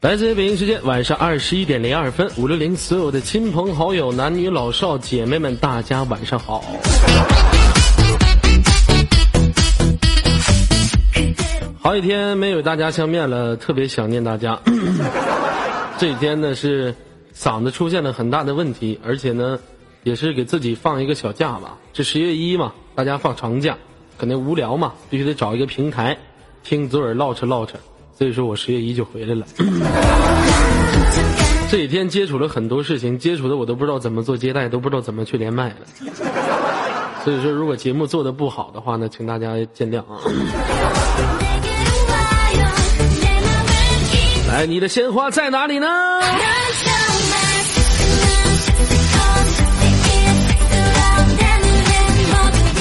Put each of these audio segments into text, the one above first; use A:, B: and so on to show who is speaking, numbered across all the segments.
A: 来自于北京时间晚上二十一点零二分，五六零所有的亲朋好友、男女老少、姐妹们，大家晚上好。好几天没有大家相面了，特别想念大家。这几天呢是嗓子出现了很大的问题，而且呢也是给自己放一个小假吧。这十月一嘛，大家放长假，肯定无聊嘛，必须得找一个平台听左耳唠扯唠扯。所以说我十月一就回来了。这几天接触了很多事情，接触的我都不知道怎么做接待，都不知道怎么去连麦了。所以说，如果节目做的不好的话呢，请大家见谅啊。哎，你的鲜花在哪里呢？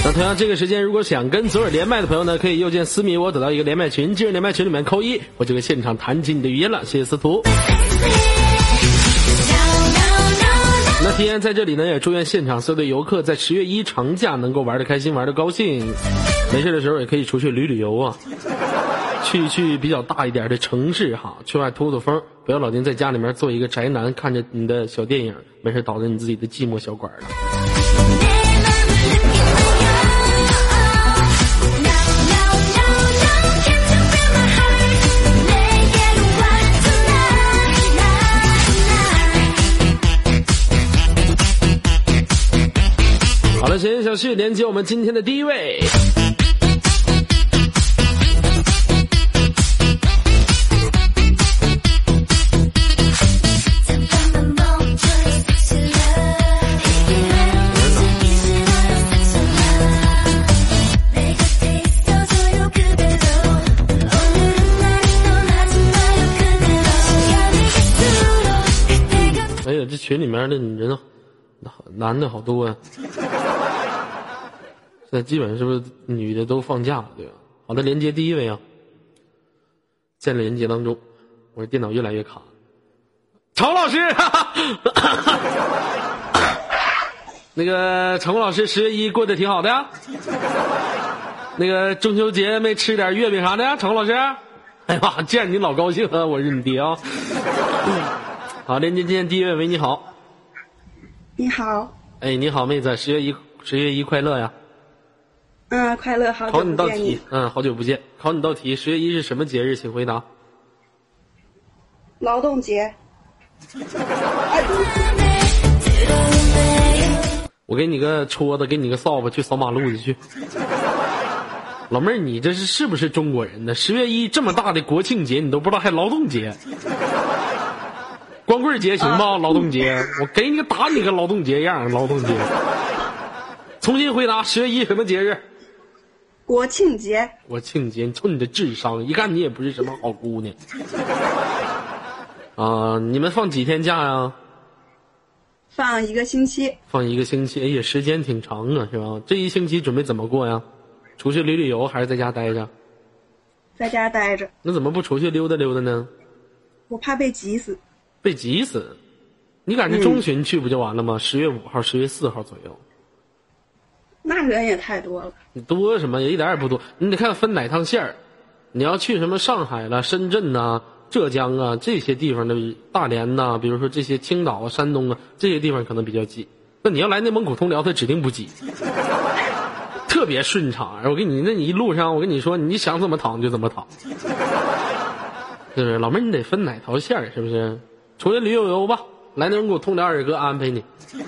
A: 那同样这个时间，如果想跟左耳连麦的朋友呢，可以右键私密我，得到一个连麦群，进入连麦群里面扣一，我就会现场弹起你的语音了。谢谢司徒。那提前在这里呢，也祝愿现场所有的游客在十月一长假能够玩的开心，玩的高兴。没事的时候也可以出去旅旅游啊，去去比较大一点的城市哈，去外透透风，不要老丁在家里面做一个宅男，看着你的小电影，没事倒在你自己的寂寞小馆了。好了，闲言小旭连接我们今天的第一位。群里面的人，男的好多呀、现在基本上是不是女的都放假了，对吧？好的，连接第一位啊，在连接当中，我的电脑越来越卡。常老师，那个常老师，十月一过得挺好的呀。那个中秋节没吃点月饼啥的呀，常老师？哎呀妈，见你老高兴了，我是你爹啊。好，连接今天第一位，喂，你好。
B: 你好，
A: 哎，你好，妹子，十月一十月一快乐呀！
B: 嗯，快乐，好
A: 考
B: 久不见
A: 你道题，嗯，好久不见。考你道题，十月一是什么节日？请回答。
B: 劳动节，
A: 我给你个戳子，给你个扫把，去扫马路去去。老妹儿，你这是是不是中国人呢？十月一这么大的国庆节，你都不知道还劳动节？光棍节行吗？劳动节，我给你个打你个劳动节样，劳动节。重新回答，十月一什么节日？
B: 国庆节，
A: 国庆节，瞅你这智商，一看你也不是什么好姑娘。啊，你们放几天假呀？
B: 放一个星期，
A: 放一个星期，哎呀，时间挺长啊，是吧？这一星期准备怎么过呀？出去旅旅游还是在家待着？
B: 在家待着，
A: 那怎么不出去溜达溜达呢？
B: 我怕被挤死。
A: 被挤死？你赶着中旬去不就完了吗？十、月五号、十月四号左右，
B: 那人也太多了，
A: 你多什么也一点也不多。你得看分哪趟线儿。你要去什么上海了、深圳呐、浙江啊这些地方的大连呐，比如说这些青岛啊、山东啊这些地方可能比较挤。那你要来内蒙古通辽，它指定不挤，特别顺畅。我跟你，那你一路上，我跟你说，你想怎么躺就怎么躺，是不是？老妹儿，你得分哪条线儿，是不是？出去旅游游吧，来内蒙古通辽，二哥安排你，行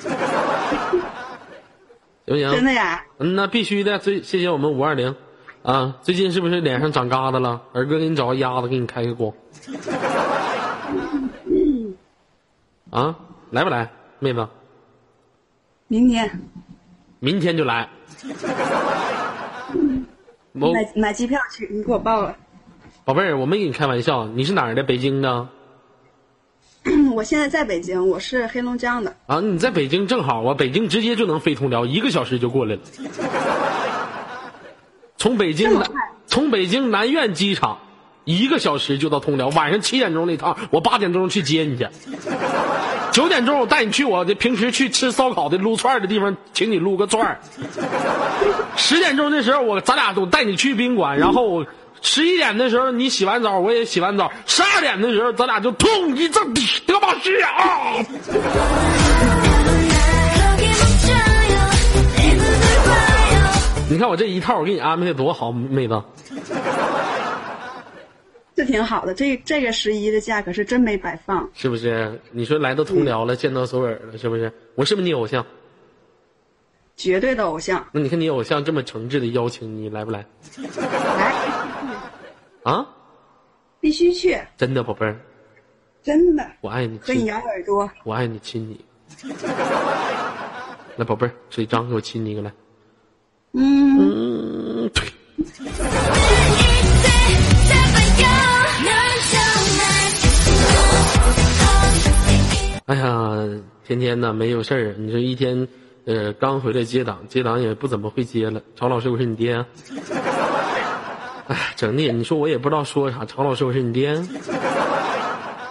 A: 不行？
B: 真的呀？
A: 嗯，那必须的。最谢谢我们五二零，啊，最近是不是脸上长疙瘩了？二哥给你找个鸭子，给你开个光。啊，来不来，妹子？
B: 明天
A: 明天就来。我
B: 买买机票去，你给我报了。
A: 宝贝儿，我没跟你开玩笑，你是哪儿的？北京的
B: 我现在在北京，我是黑龙江的。
A: 啊？你在北京正好啊，北京直接就能飞通辽，一个小时就过来了。从北京南从北京南苑机场一个小时就到通辽。晚上七点钟那趟，我八点钟去接你去。九点钟我带你去我的平时去吃烧烤的撸串的地方，请你撸个串儿。十点钟的时候，我咱俩都带你去宾馆，然后十一点的时候你洗完澡，我也洗完澡。十二点的时候，咱俩就痛一阵德玛西亚啊！你看我这一套，我给你安排的多好，妹子。
B: 这挺好的，这这个十一的假可是真没白放。
A: 是不是？你说来到通辽了，见到索尔了，是不是？我是不是你偶像？
B: 绝对的偶像。
A: 那你看你偶像这么诚挚的邀请你，来不来？
B: 来，
A: 啊？
B: 必须去。
A: 真的，宝贝儿。
B: 真的。
A: 我爱你。
B: 和你咬耳朵。
A: 我爱你，亲你。来，宝贝儿，嘴张，给我亲你一个来。
B: 嗯。
A: 嗯，对。哎呀，天天呢没有事儿，你说一天，呃，刚回来接档，接档也不怎么会接了。曹老师，我是你爹。哎，整的，你说我也不知道说啥。常老师，我是你爹。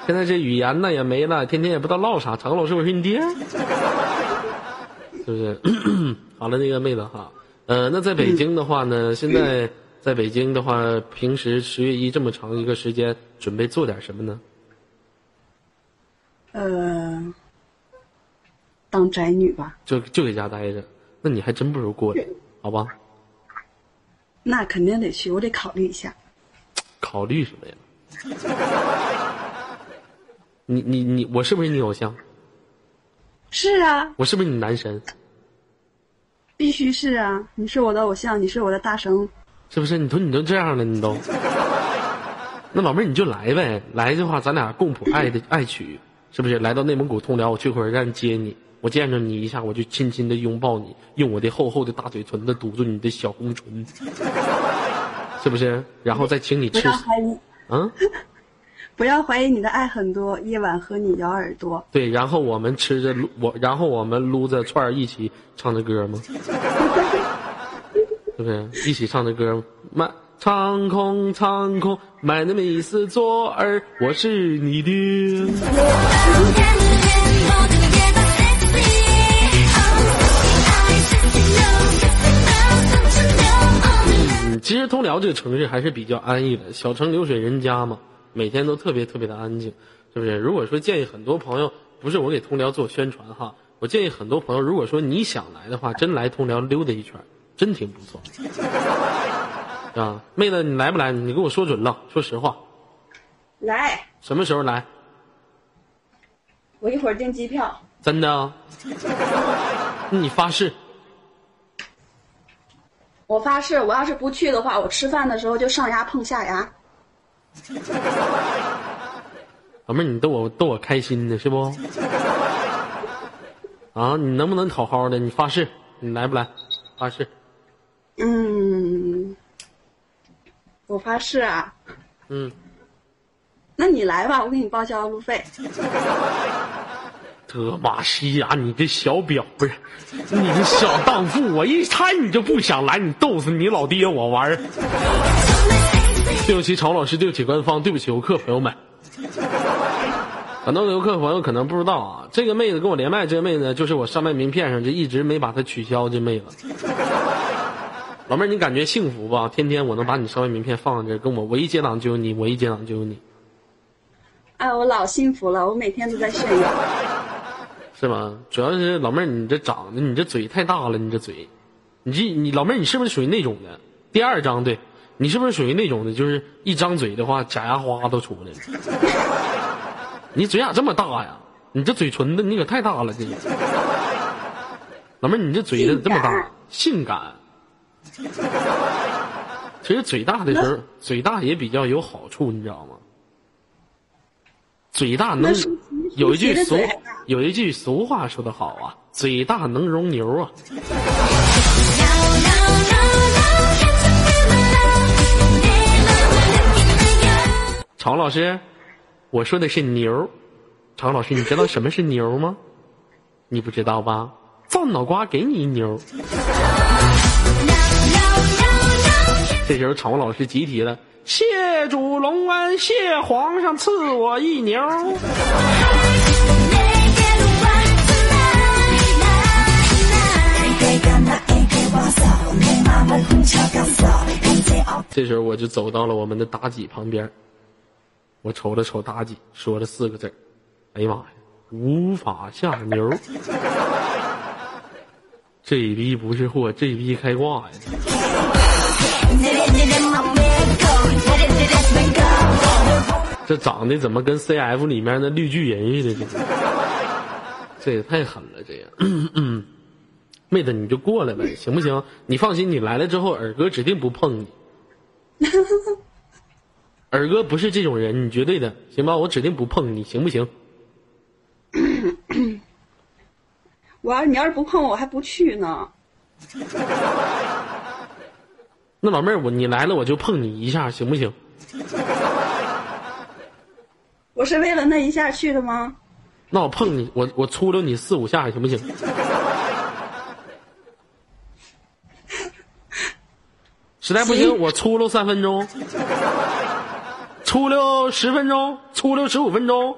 A: 现在这语言呢也没了，天天也不知道唠啥。常老师，我是你爹。是不是？好了，那个妹子哈，呃，那在北京的话呢，现在在北京的话，平时十月一这么长一个时间，准备做点什么呢？
B: 呃，当宅女吧，
A: 就就搁家待着，那你还真不如过来，好吧？
B: 那肯定得去，我得考虑一下。
A: 考虑什么呀？你你你，我是不是你偶像？
B: 是啊。
A: 我是不是你男神？
B: 必须是啊！你是我的偶像，你是我的大神。
A: 是不是？你都你都这样了，你都。那老妹儿你就来呗，来的话咱俩共谱爱的爱曲。是不是来到内蒙古通辽？我去火车站接你，我见着你一下，我就轻轻的拥抱你，用我的厚厚的大嘴唇子堵住你的小红唇，是不是？然后再请你吃。
B: 不要怀疑。
A: 嗯。
B: 不要怀疑你的爱很多，夜晚和你咬耳朵。
A: 对，然后我们吃着我，然后我们撸着串儿一起唱着歌吗？是不是？一起唱着歌吗？苍空苍空，My name is 左耳，我是你的。其实通辽这个城市还是比较安逸的，小城流水人家嘛，每天都特别特别的安静，是不是？如果说建议很多朋友，不是我给通辽做宣传哈，我建议很多朋友，如果说你想来的话，真来通辽溜达一圈，真挺不错。啊，妹子，你来不来？你给我说准了，说实话。
B: 来。
A: 什么时候来？
B: 我一会儿订机票。
A: 真的？你发誓？
B: 我发誓，我要是不去的话，我吃饭的时候就上牙碰下牙。
A: 老妹儿，你逗我逗我开心呢是不？啊，你能不能好好的？你发誓，你来不来？发誓。
B: 嗯。我发誓啊，
A: 嗯，
B: 那你来吧，我给你报销路费。
A: 德玛西亚，你这小婊不是，你这小荡妇，我一猜你就不想来，你逗死你老爹我玩儿。对不起，曹老师，对不起官方，对不起游客朋友们。很多游客朋友可能不知道啊，这个妹子跟我连麦，这个妹子就是我上麦名片上就一直没把她取消这妹子。老妹儿，你感觉幸福吧？天天我能把你上麦名片放在这，跟我我一接档就有你，我一接档就有你。
B: 哎，我老幸福了，我每天都在炫耀。
A: 是吗？主要是老妹儿，你这长得，你这嘴太大了，你这嘴，你这你老妹儿，你是不是属于那种的？第二张对，你是不是属于那种的？就是一张嘴的话，假牙花都出来了。你嘴咋这么大呀？你这嘴唇子你可太大了，这。老妹儿，你这嘴子这么大，性感。其实嘴大的时候，嘴大也比较有好处，你知道吗？嘴大能有一句俗有一句俗话说得好啊，嘴大能容牛啊。常老师，我说的是牛。常老师，你知道什么是牛吗？你不知道吧？造脑瓜给你一牛。这时候场务老师集体了，谢主隆恩，谢皇上赐我一牛。这时候我就走到了我们的妲己旁边，我瞅了瞅妲己，说了四个字哎呀妈呀，无法下牛。”这逼不是货，这逼开挂呀！这长得怎么跟 CF 里面的绿巨人似的？这也太狠了，这样。妹子，你就过来呗，行不行？你放心，你来了之后，尔哥指定不碰你。尔哥不是这种人，你绝对的，行吧？我指定不碰你，行不行？
B: 我要是你要是不碰我，我还不去呢。
A: 那老妹儿，我你来了，我就碰你一下，行不行？
B: 我是为了那一下去的吗？
A: 那我碰你，我我粗溜你四五下，行不行？实在不行，我粗溜三分钟，粗溜十分钟，粗溜十五分钟。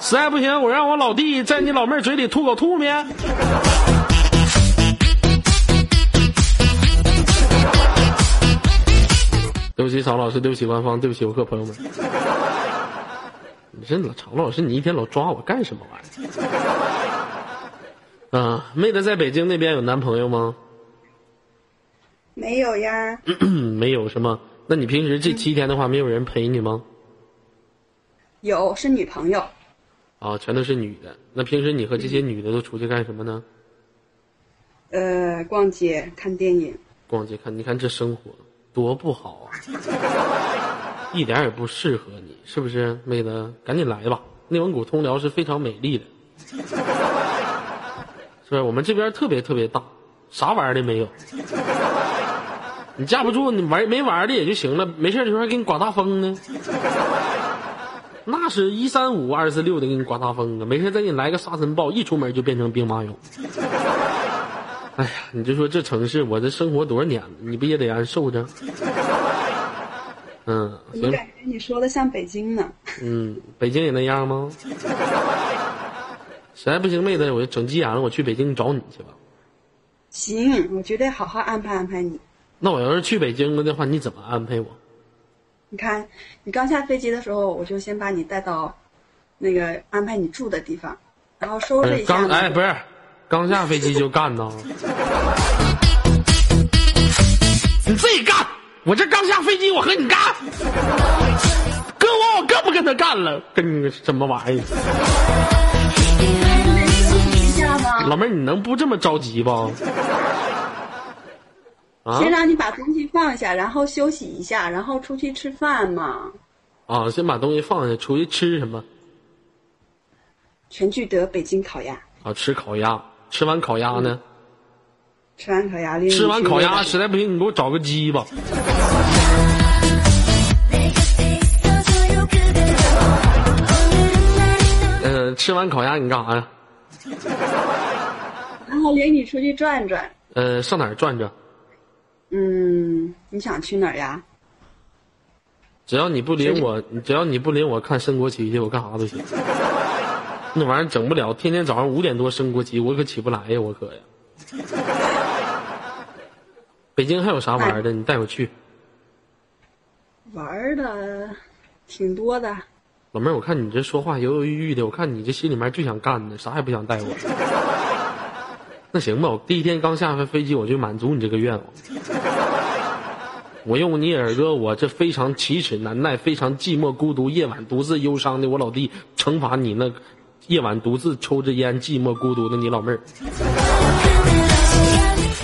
A: 实在不行，我让我老弟在你老妹儿嘴里吐口吐面。对不起，曹老师，对不起，官方，对不起，游客朋友们。你这老曹老师，你一天老抓我干什么玩意儿？啊，妹子在北京那边有男朋友吗？
B: 没有呀。
A: 没有什么？那你平时这七天的话，没有人陪你吗？
B: 有，是女朋友。
A: 啊，全都是女的。那平时你和这些女的都出去干什么呢？
B: 呃，逛街、看电影。
A: 逛街看，你看这生活多不好啊！一点也不适合你，是不是，妹子？赶紧来吧，内蒙古通辽是非常美丽的，是不是？我们这边特别特别大，啥玩儿的没有。你架不住你玩没玩的也就行了，没事的时候还给你刮大风呢。那是一三五二四六的给你刮大风啊！没事再给你来个沙尘暴，一出门就变成兵马俑。哎呀，你就说这城市，我这生活多少年了，你不也得挨受着？嗯，我。
B: 感觉你说的像北京呢。
A: 嗯，北京也那样吗？实在不行，妹子，我就整急眼了，我去北京找你去吧。
B: 行，我绝对好好安排安排你。
A: 那我要是去北京了的话，你怎么安排我？
B: 你看，你刚下飞机的时候，我就先把你带到那个安排你住的地方，然后收拾一下。
A: 刚哎，不是，刚下飞机就干呢？你自己干！我这刚下飞机，我和你干。跟我，我更不跟他干了。跟你什么玩意儿？老妹儿，你能不这么着急不？
B: 先让你把东西放下，然后休息一下，然后出去吃饭嘛。
A: 啊，先把东西放下，出去吃什么？
B: 全聚德北京烤鸭。
A: 啊，吃烤鸭，吃完烤鸭呢？
B: 吃完烤鸭，
A: 吃完烤鸭，实在不行你给我找个鸡吧。嗯，吃完烤鸭你干啥呀？
B: 然后领你出去转转。
A: 呃，上哪儿转转？
B: 嗯，你想去哪儿呀？
A: 只要你不领我，只要你不领我看升国旗去，我干啥都行。那玩意儿整不了，天天早上五点多升国旗，我可起不来呀，我可呀。北京还有啥玩的？你带我去。
B: 玩的挺多的。
A: 老妹儿，我看你这说话犹犹豫豫的，我看你这心里面最想干的，啥也不想带我。那行吧，我第一天刚下飞机，我就满足你这个愿望。我用你耳朵，我这非常奇耻难耐、非常寂寞孤独、夜晚独自忧伤的我老弟，惩罚你那夜晚独自抽着烟、寂寞孤独的你老妹儿。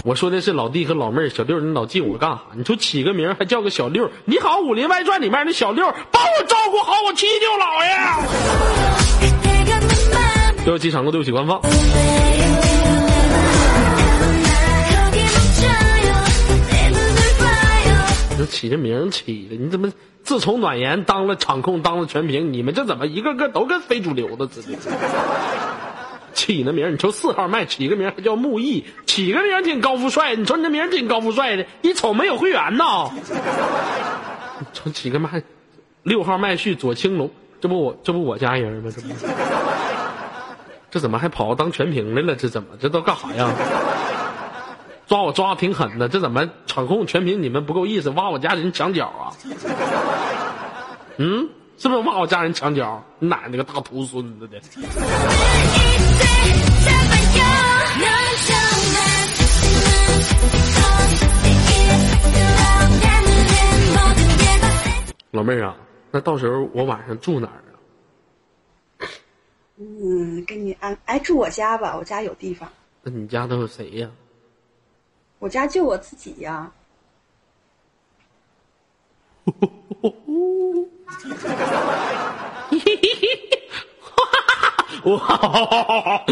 A: 我说的是老弟和老妹儿，小六，你老记我干啥？你说起个名还叫个小六？你好，《武林外传》里面的小六，帮我照顾好我七舅姥爷。对不起，场哥，对不起，官方。你说起这名起的，你怎么自从暖言当了场控，当了全屏，你们这怎么一个个都跟非主流的似的？起那名儿，你瞅四号麦起个名还叫木易，起个名挺高富帅。你说你这名挺高富帅的，一瞅没有会员呐。你瞅起个麦，六号麦序左青龙，这不我这不我家人吗？这不，这怎么还跑当全屏来了？这怎么这都干啥呀？抓我抓的挺狠的，这怎么场控全凭你们不够意思，挖我家人墙角啊？嗯，是不是挖我家人墙角？你奶奶个大秃孙子的！老妹儿啊，那到时候我晚上住哪儿啊？
B: 嗯，给你安哎住我家吧，我家有地方。
A: 那你家都有谁呀？
B: 我家就我自己呀。
A: 哇！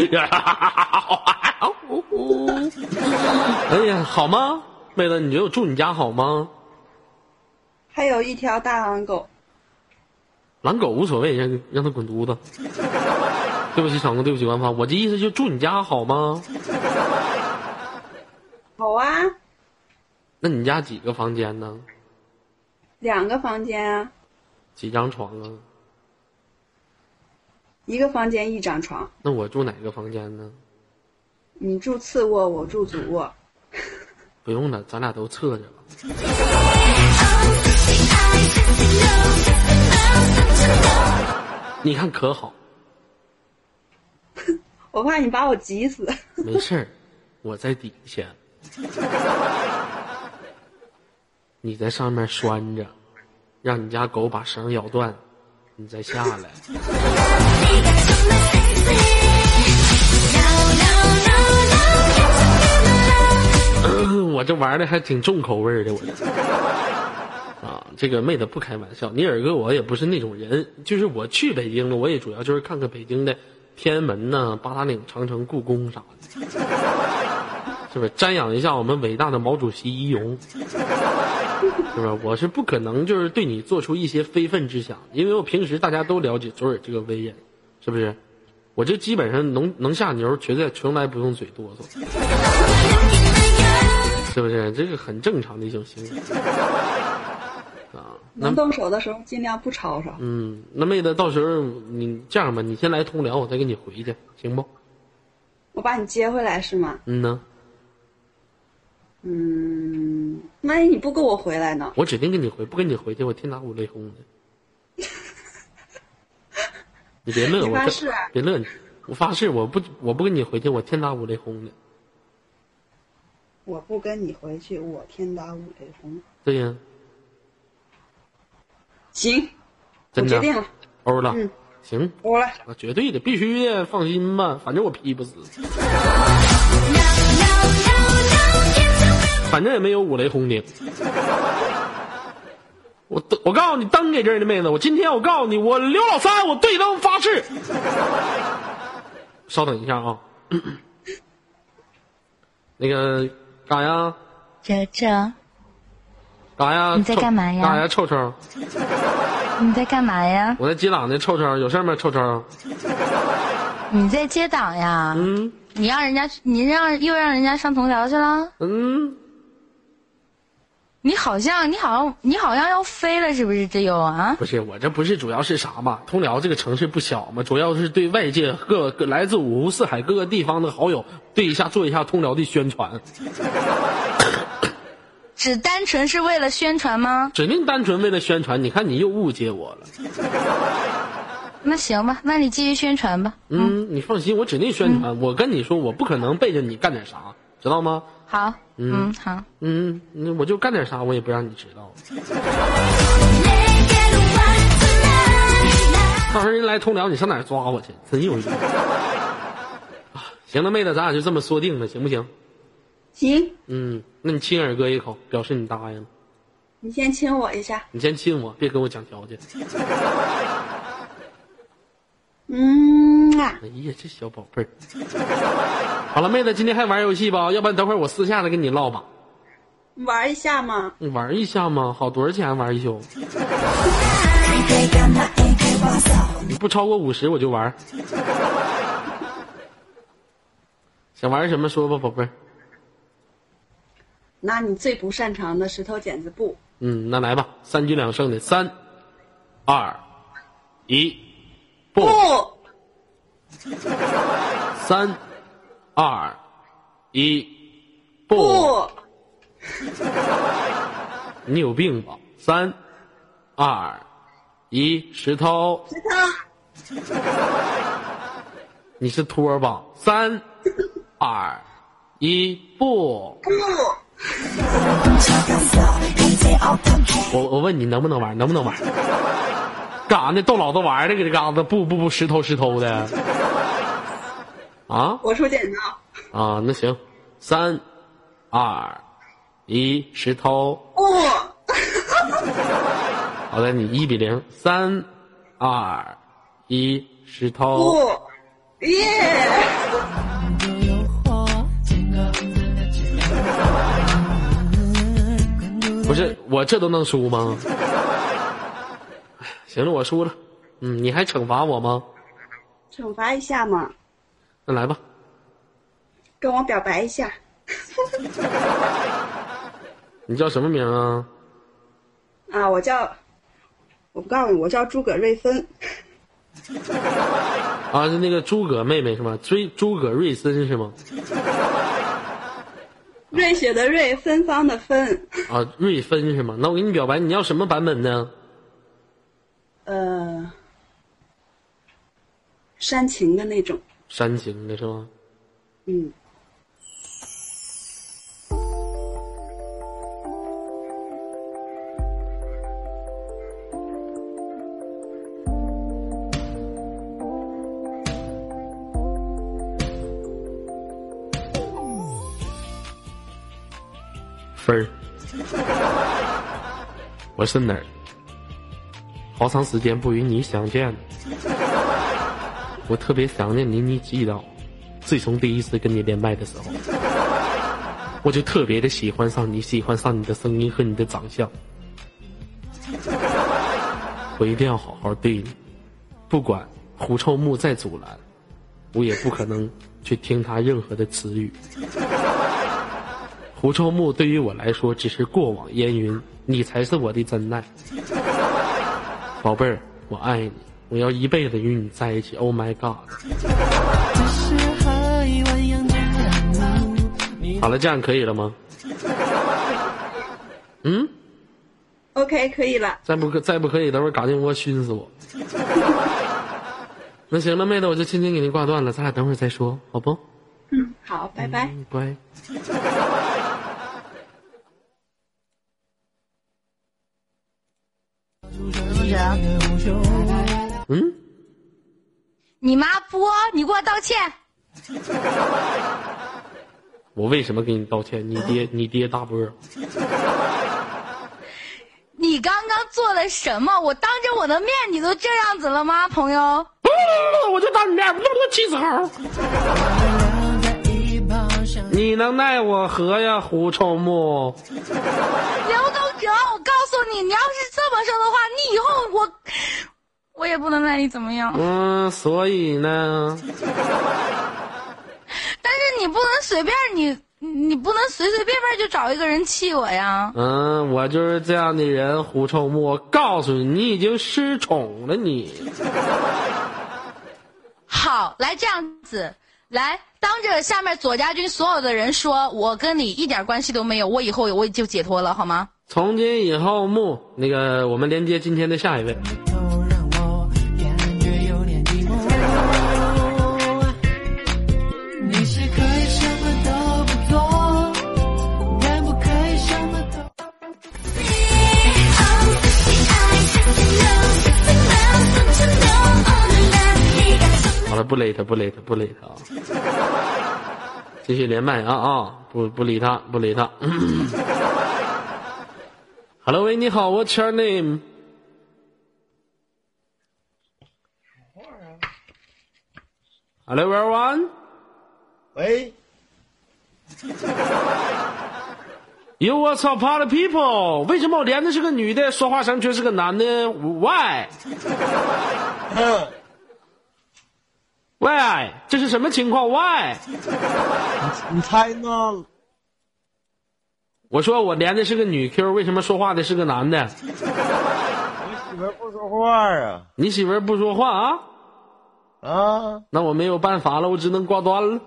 A: 哎呀，好吗，妹子？你觉得我住你家好吗？
B: 还有一条大狼狗。
A: 狼狗无所谓，让让它滚犊子。对不起场控，对不起官方，我这意思就住你家好吗？
B: 好啊。
A: 那你家几个房间呢？
B: 两个房间啊。
A: 几张床啊？
B: 一个房间一张床。
A: 那我住哪个房间呢？
B: 你住次卧，我住主卧。
A: 不用了，咱俩都侧着吧。你看可好？
B: 我怕你把我急死。
A: 没事儿，我在底下，你在上面拴着，让你家狗把绳咬断，你再下来。我这玩的还挺重口味的，我这。啊，这个妹子不开玩笑，你耳哥我也不是那种人，就是我去北京了，我也主要就是看看北京的天安门呐、八达岭长城、故宫啥的，是不是瞻仰一下我们伟大的毛主席遗容？是不是？我是不可能就是对你做出一些非分之想，因为我平时大家都了解左耳这个威严，是不是？我这基本上能能下牛，绝对从来不用嘴哆嗦，是不是？这是很正常的一种行为。啊，
B: 能动手的时候尽量不吵吵。
A: 嗯，那妹子，到时候你这样吧，你先来通辽，我再给你回去，行不？
B: 我把你接回来是吗？
A: 嗯呢。
B: 嗯，万一你不跟我回来呢？
A: 我指定跟你回，不跟你回去，我天打五雷轰的。你别乐，我
B: 发誓，
A: 别乐你，我发誓，我不我不跟你回去，我天打五雷轰的。
B: 我不跟你回去，我天打五雷轰。
A: 对呀。
B: 行，
A: 我
B: 决定了。
A: 欧了，
B: 嗯，
A: 行，
B: 欧了，
A: 绝对的，必须的，放心吧，反正我劈不死。反正也没有五雷轰顶。我我告诉你，灯给这儿的妹子，我今天我告诉你，我刘老三，我对灯发誓。稍等一下啊，那个干啥呀？
C: 这这。
A: 干啥呀？
C: 你在干嘛呀？
A: 干啥呀？臭臭。
C: 你在干嘛呀？
A: 我在接档呢，臭臭，有事吗？臭臭。
C: 你在接档呀？
A: 嗯。
C: 你让人家，你让又让人家上同僚去了？
A: 嗯。
C: 你好像，你好像，你好像要飞了，是不是？这又啊？
A: 不是，我这不是主要是啥嘛？通辽这个城市不小嘛，主要是对外界各个来自五湖四海各个地方的好友，对一下做一下通辽的宣传。
C: 只单纯是为了宣传吗？
A: 指定单纯为了宣传。你看，你又误解我了。
C: 那行吧，那你继续宣传吧。
A: 嗯，你放心，我指定宣传。我跟你说，我不可能背着你干点啥，知道吗？
C: 好，嗯，好，
A: 嗯，我就干点啥，我也不让你知道。到时候人来通辽，你上哪抓我去？真有意思。行了，妹子，咱俩就这么说定了，行不行？
B: 行。
A: 嗯，那你亲耳哥一口，表示你答应了。
B: 你先亲我一下。
A: 你先亲我，别跟我讲条件。
B: 嗯啊。
A: 哎呀，这小宝贝儿。好了，妹子，今天还玩游戏吧？要不然等会儿我私下再跟你唠吧。
B: 玩一下吗？
A: 你玩一下吗？好，多少钱玩一宿？你不超过五十我就玩。想玩什么说吧，宝贝儿。
B: 拿你最不擅长的石头剪子布。
A: 嗯，那来吧，三局两胜的，三、二、一，
B: 不，
A: 三、二、一，不，你有病吧？三、二、一，石头，
B: 石头，
A: 你是托吧？三、二、一，不，
B: 不，
A: 我我问你能不能玩？能不能玩？干啥呢？逗老子玩呢，搁这嘎子不不不，石头石头的。啊
B: 我出剪刀。
A: 啊，那行，三、二、一，石头。
B: 不，
A: 好的，你一比零。三、二、一，石头。
B: 不，耶！
A: 不是我这都能输吗？哎 行了，我输了。嗯，你还惩罚我吗？
B: 惩罚一下嘛，
A: 那来吧。
B: 跟我表白一下。
A: 你叫什么名啊？
B: 啊，我叫，我不告诉你，我叫诸葛瑞芬。
A: 啊，是那个诸葛妹妹是吗？追诸葛瑞森是吗？
B: 瑞雪的瑞，芬芳的芬。
A: 啊，瑞芬是吗？那我给你表白，你要什么版本呢？
B: 呃，煽情的那种。
A: 煽情的是吗？
B: 嗯，
A: 分儿，我是哪儿？好长时间不与你相见了，我特别想念你，你记得？自从第一次跟你连麦的时候，我就特别的喜欢上你，喜欢上你的声音和你的长相。我一定要好好对你，不管狐臭木再阻拦，我也不可能去听他任何的词语。狐臭木对于我来说只是过往烟云，你才是我的真爱，宝贝儿，我爱你，我要一辈子与你在一起。Oh my god！好了，这样可以了吗？嗯
B: ，OK，可以了。
A: 再不可再不可以，等会儿嘎进窝熏死我。那行了，妹子，我就轻轻给您挂断了，咱俩等会儿再说，好不？
B: 嗯，好，拜拜。
A: 嗯，乖。嗯，
C: 你妈播，你给我道歉。
A: 我为什么给你道歉？你爹，你爹大波。
C: 你刚刚做了什么？我当着我的面，你都这样子了吗，朋友？
A: 我就当你面，我气死猴。你能奈我何呀，胡臭木？
C: 刘东哲，我告诉你，你要是这么说的话，你以后我我也不能奈你怎么样。
A: 嗯，所以呢，
C: 但是你不能随便你你不能随随便便就找一个人气我呀。
A: 嗯，我就是这样的人，狐臭木。我告诉你，你已经失宠了，你。
C: 好，来这样子，来当着下面左家军所有的人说，我跟你一点关系都没有，我以后我也就解脱了，好吗？
A: 从今以后，木那个，我们连接今天的下一位。好了，不勒他，不勒他，不勒他啊！继续连麦啊啊！不不理他，不理他。Hello，喂，你好，What's your name？Hello everyone,
D: 喂
A: ，you what's up, party people？为什么我连的是个女的，说话声却是个男的？Why？
D: 哼，
A: 喂，这是什么情况？喂，
D: 你猜呢？
A: 我说我连的是个女 Q，为什么说话的是个男的？
D: 我媳妇不说话啊
A: 你媳妇不说话啊？
D: 啊，
A: 那我没有办法了，我只能挂断了。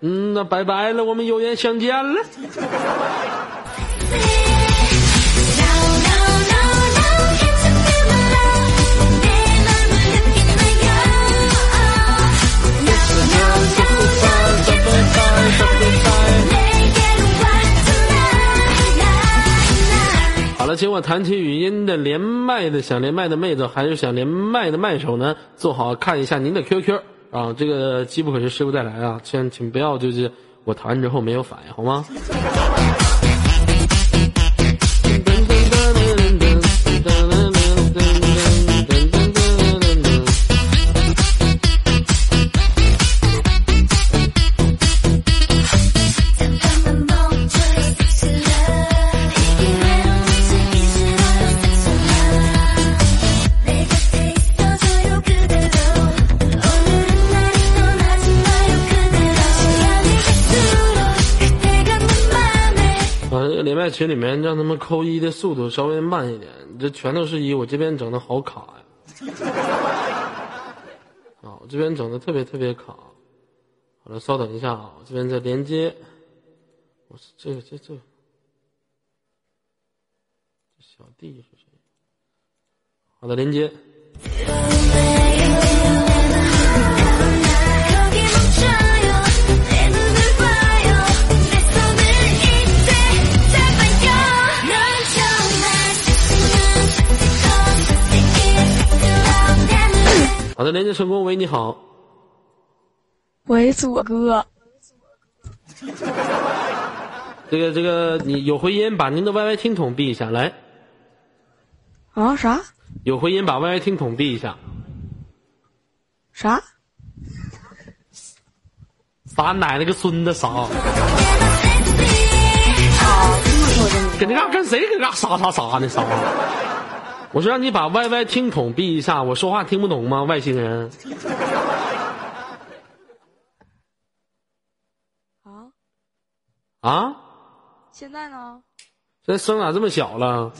A: 嗯，那拜拜了，我们有缘相见了。请我弹起语音的连麦的想连麦的妹子，还是想连麦的麦手呢？做好看一下您的 QQ 啊，这个机不可失，失不再来啊！请请不要就是我弹完之后没有反应，好吗？连麦群里面让他们扣一的速度稍微慢一点，这全都是一，我这边整的好卡呀。啊，我这边整的特别特别卡。好了，稍等一下啊，我这边在连接。我是这个这这，这小弟是谁？好的，连接。好的，连接成功。喂，你好。
B: 喂，左哥，
A: 这个这个，你有回音，把您的 YY 听筒闭一下。来，
B: 啊啥
A: 有回音，把 YY 听筒闭一下。
B: 啥？
A: 撒奶奶个孙子傻！搁那嘎跟谁搁那嘎傻傻傻呢撒？我说让你把 YY 听筒闭一下，我说话听不懂吗？外星人
B: 啊？
A: 啊！
B: 现在呢？
A: 现在声咋这么小了？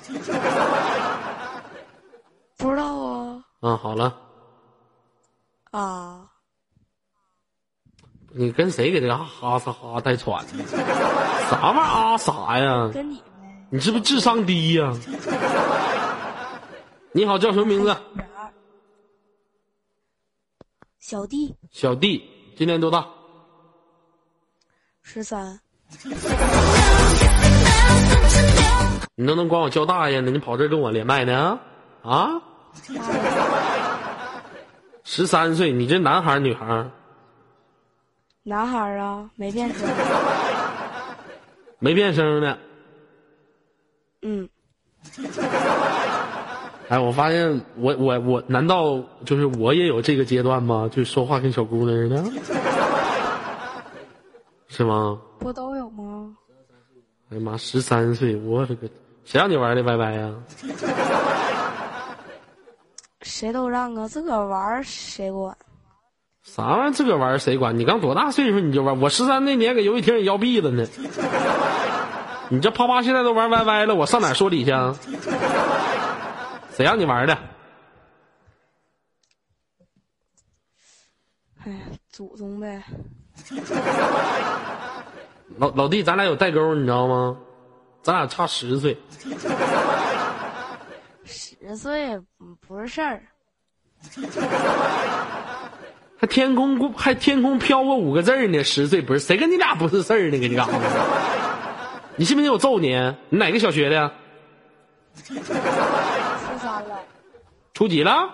B: 不知道啊
A: 啊，好了，
B: 啊！
A: 你跟谁给这嘎哈撒哈带喘呢？啥玩意儿啊啥呀？
B: 跟你呗。
A: 你是不是智商低呀、你好，叫什么名字？
B: 小弟
A: 小弟，今年多大？
B: 十三，
A: 你能不能管我叫大爷呢？你跑这跟我连麦呢？啊？十三岁，你这男孩儿女孩儿？
B: 男孩儿啊，没变声。
A: 没变声呢。
B: 嗯，
A: 哎，我发现我我我，难道就是我也有这个阶段吗？就是说话跟小姑娘似的，是吗？
B: 不都有吗？
A: 哎呀妈，十三岁，我这个谁让你玩的 YY 呀？
B: 谁都让啊，自个儿玩谁管？
A: 啥玩意儿？自个玩谁管？你刚多大岁数你就玩？我十三那年搁游戏厅也要币子呢。你这啪啪现在都玩 YY 了，我上哪说理去啊？谁让你玩的？
B: 哎呀，祖宗呗。
A: 老老弟，咱俩有代沟，你知道吗？咱俩差十岁。
B: 十岁嗯不是事儿，
A: 还天空过，还天空飘过五个字儿呢。十岁不是谁跟你俩不是事儿呢？给你干啥？你信不信我揍你？你哪个小学的？
B: 初
A: 几了？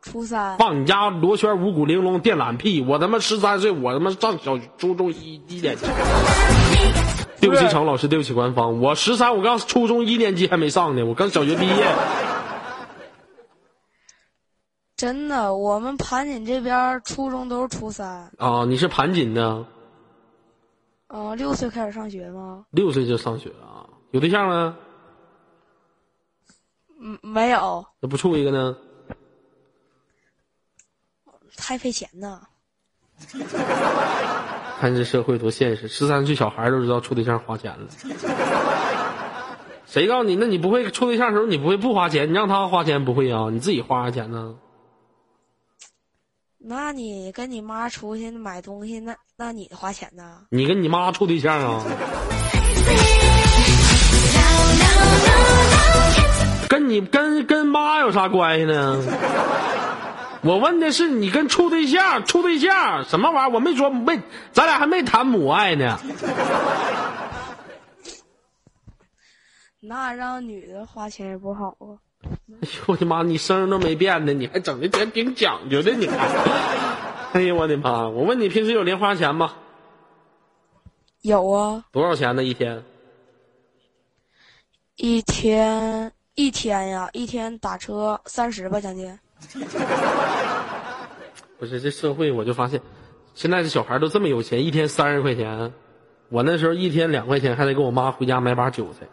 B: 初三。
A: 放你家罗圈五谷玲珑电缆屁！我他妈十三岁，我他妈上小初中一一年级。对不起，程老师，对不起官方，我十三，我刚初中一年级还没上呢，我刚小学毕业。
B: 真的，我们盘锦这边初中都是初三，
A: 啊，你是盘锦的，
B: 嗯、六岁开始上学吗？
A: 六岁就上学啊？有对。象吗？
B: 嗯，没有，
A: 那不处一个呢？
E: 太费钱呢。
A: 看这社会多现实，十三岁小孩都知道处对象花钱了。谁告诉你？那你不会处对象的时候，你不会不花钱？你让他花钱不会啊？你自己花钱呢？
E: 那你跟你妈出去买东西，那那你花钱呢？
A: 你跟你妈处对象啊？跟你跟跟妈有啥关系呢？我问的是你跟处对象处对象什么玩意儿？我没说没，咱俩还没谈母爱呢。
E: 那让女的花钱也不好啊。
A: 哎呦我的妈！你声儿都没变呢，你还整的挺挺讲究的，你看。哎呦我的妈！我问你平时有零花钱吗？
E: 有啊，
A: 多少钱呢？一天？
E: 一天一天呀，一天打车三十吧，将近。
A: 不是这社会，我就发现，现在这小孩都这么有钱，一天三十块钱。我那时候一天两块钱，还得给我妈回家买把韭菜。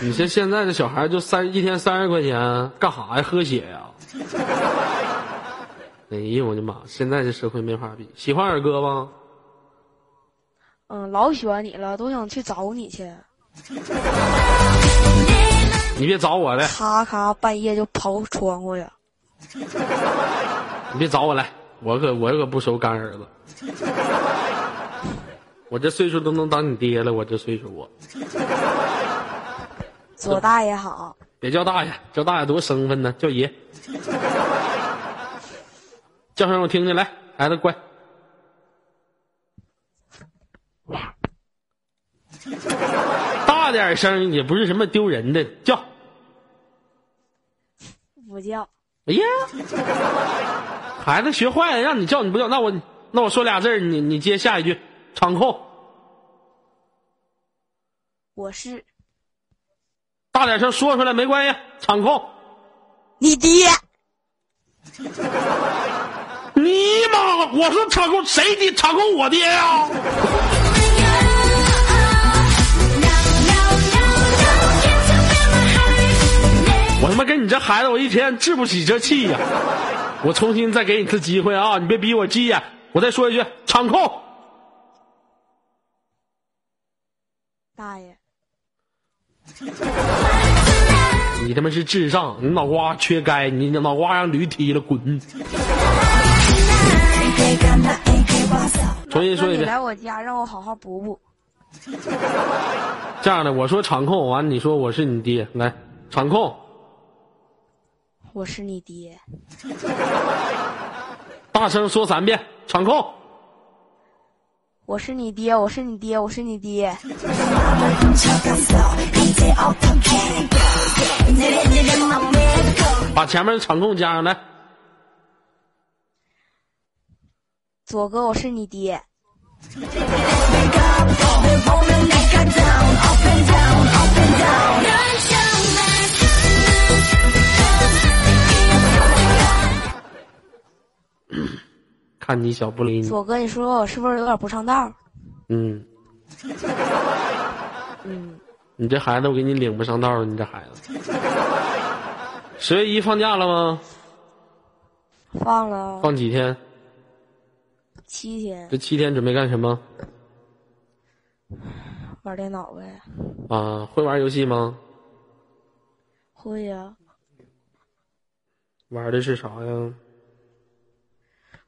A: 你说现在这小孩就三一天三十块钱，干啥呀？喝血呀？哎呦我的妈！现在这社会没法比。喜欢二哥吗？
E: 嗯，老喜欢你了，都想去找你去。
A: 你别找我来，
E: 咔咔半夜就刨窗户呀。
A: 你别找我来，我可我可不收干儿子。我这岁数都能当你爹了，我这岁数我。
E: 左大爷好，
A: 别叫大爷，叫大爷多生分呢，叫爷。叫声我听听来，孩子乖。大点声也不是什么丢人的，叫。
E: 不叫。
A: 哎呀，孩子学坏了，让你叫你不叫，那我那我说俩字儿你你接下一句，场控。
E: 我是
A: 大点声说出来没关系，场控。
E: 你爹。
A: 你妈！我说场控谁爹？场控我爹呀、我他妈跟你这孩子，我一天治不起这气呀、我重新再给你次机会啊！你别逼我急眼。我再说一句，场控。
E: 大爷，
A: 你他妈是智障，你脑瓜缺钙，你脑瓜让驴踢了，滚！重新说一遍，
E: 你来我家让我好好补补。
A: 这样的，我说场控完，你说我是你爹，来，场控，
E: 我是你爹，
A: 大声说三遍，场控。
E: 我是你爹，我是你爹，我是你爹。
A: 把前面的场控加上来，
E: 左哥，我是你爹。
A: 看你小不理你，
E: 左哥，你说我是不是有点不上道？
A: 嗯，
E: 嗯，
A: 你这孩子我给你领不上道了，你这孩子。十月一放假了吗？
E: 放了
A: 放几天？
E: 七天
A: 这七天准备干什么？
E: 玩电脑呗。
A: 啊，会玩游戏吗？
E: 会呀、
A: 玩的是啥呀？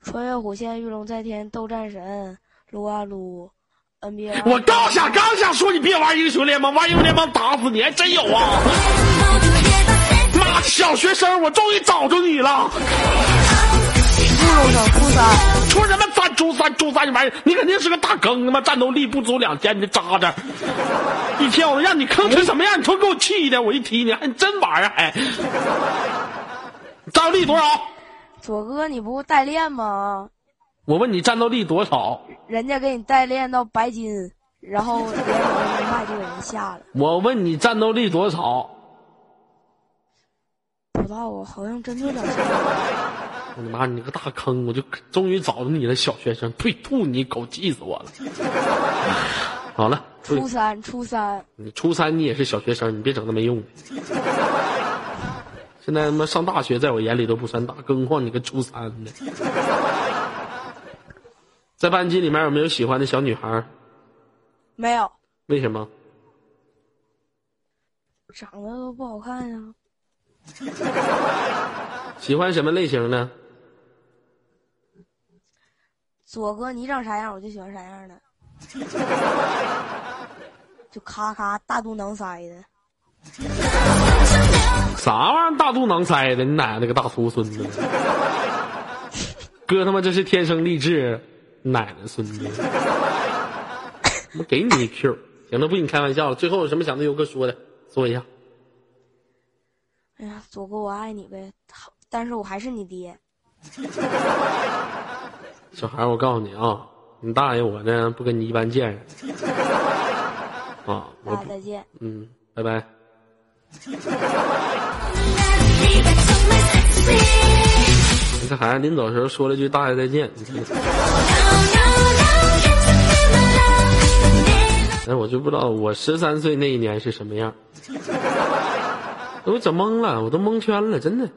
E: 穿越火线、御龙在天、斗战神、撸啊撸、NBA。
A: 我刚想刚想说你别玩英雄联盟，玩英雄联盟打死你，还真有啊！妈，小学生，我终于找着你了！
E: 初中生初三，
A: 初什么三初三初三，你玩意儿，你肯定是个大坑，他妈战斗力不足两千，你渣渣！一天我让你坑成什么样？你瞅给我气的，我一提你还真玩啊还？战斗力多少？
E: 左哥你不代练吗？
A: 我问你战斗力多少？
E: 人家给你代练到白金，然后连手都没卖就给人下了。
A: 我问你战斗力多少？
E: 不知道啊，好像真就两千。
A: 我的妈！你个大坑！我就 终于找着你了，小学生！呸！吐你一口，气死我了！好了，
E: 初三初三，
A: 你初三你也是小学生，你别整那没用的。现在他妈上大学，在我眼里都不算大，更何况你个初三的。在班级里面有没有喜欢的小女孩儿？
E: 没有，
A: 为什么？
E: 长得都不好看呀。
A: 喜欢什么类型的？
E: 左哥，你长啥样我就喜欢啥样的，就咔咔大肚囊塞的。
A: 啥玩意儿大肚囊塞的？你奶奶个大秃孙子！哥他妈这是天生丽质，奶奶孙子！我给你一 Q，行了，不跟你开玩笑了。最后有什么想对游哥说的，说一下。
E: 哎呀，左哥，我爱你呗，但是我还是你爹。
A: 小孩，我告诉你啊，你大爷我呢不跟你一般见识 啊！我
E: 大家再见。
A: 嗯，拜拜。你这孩子临走的时候说了句“大爷再见”，哎，我就不知道我十三岁那一年是什么样，我整懵了，我都蒙圈了，真的。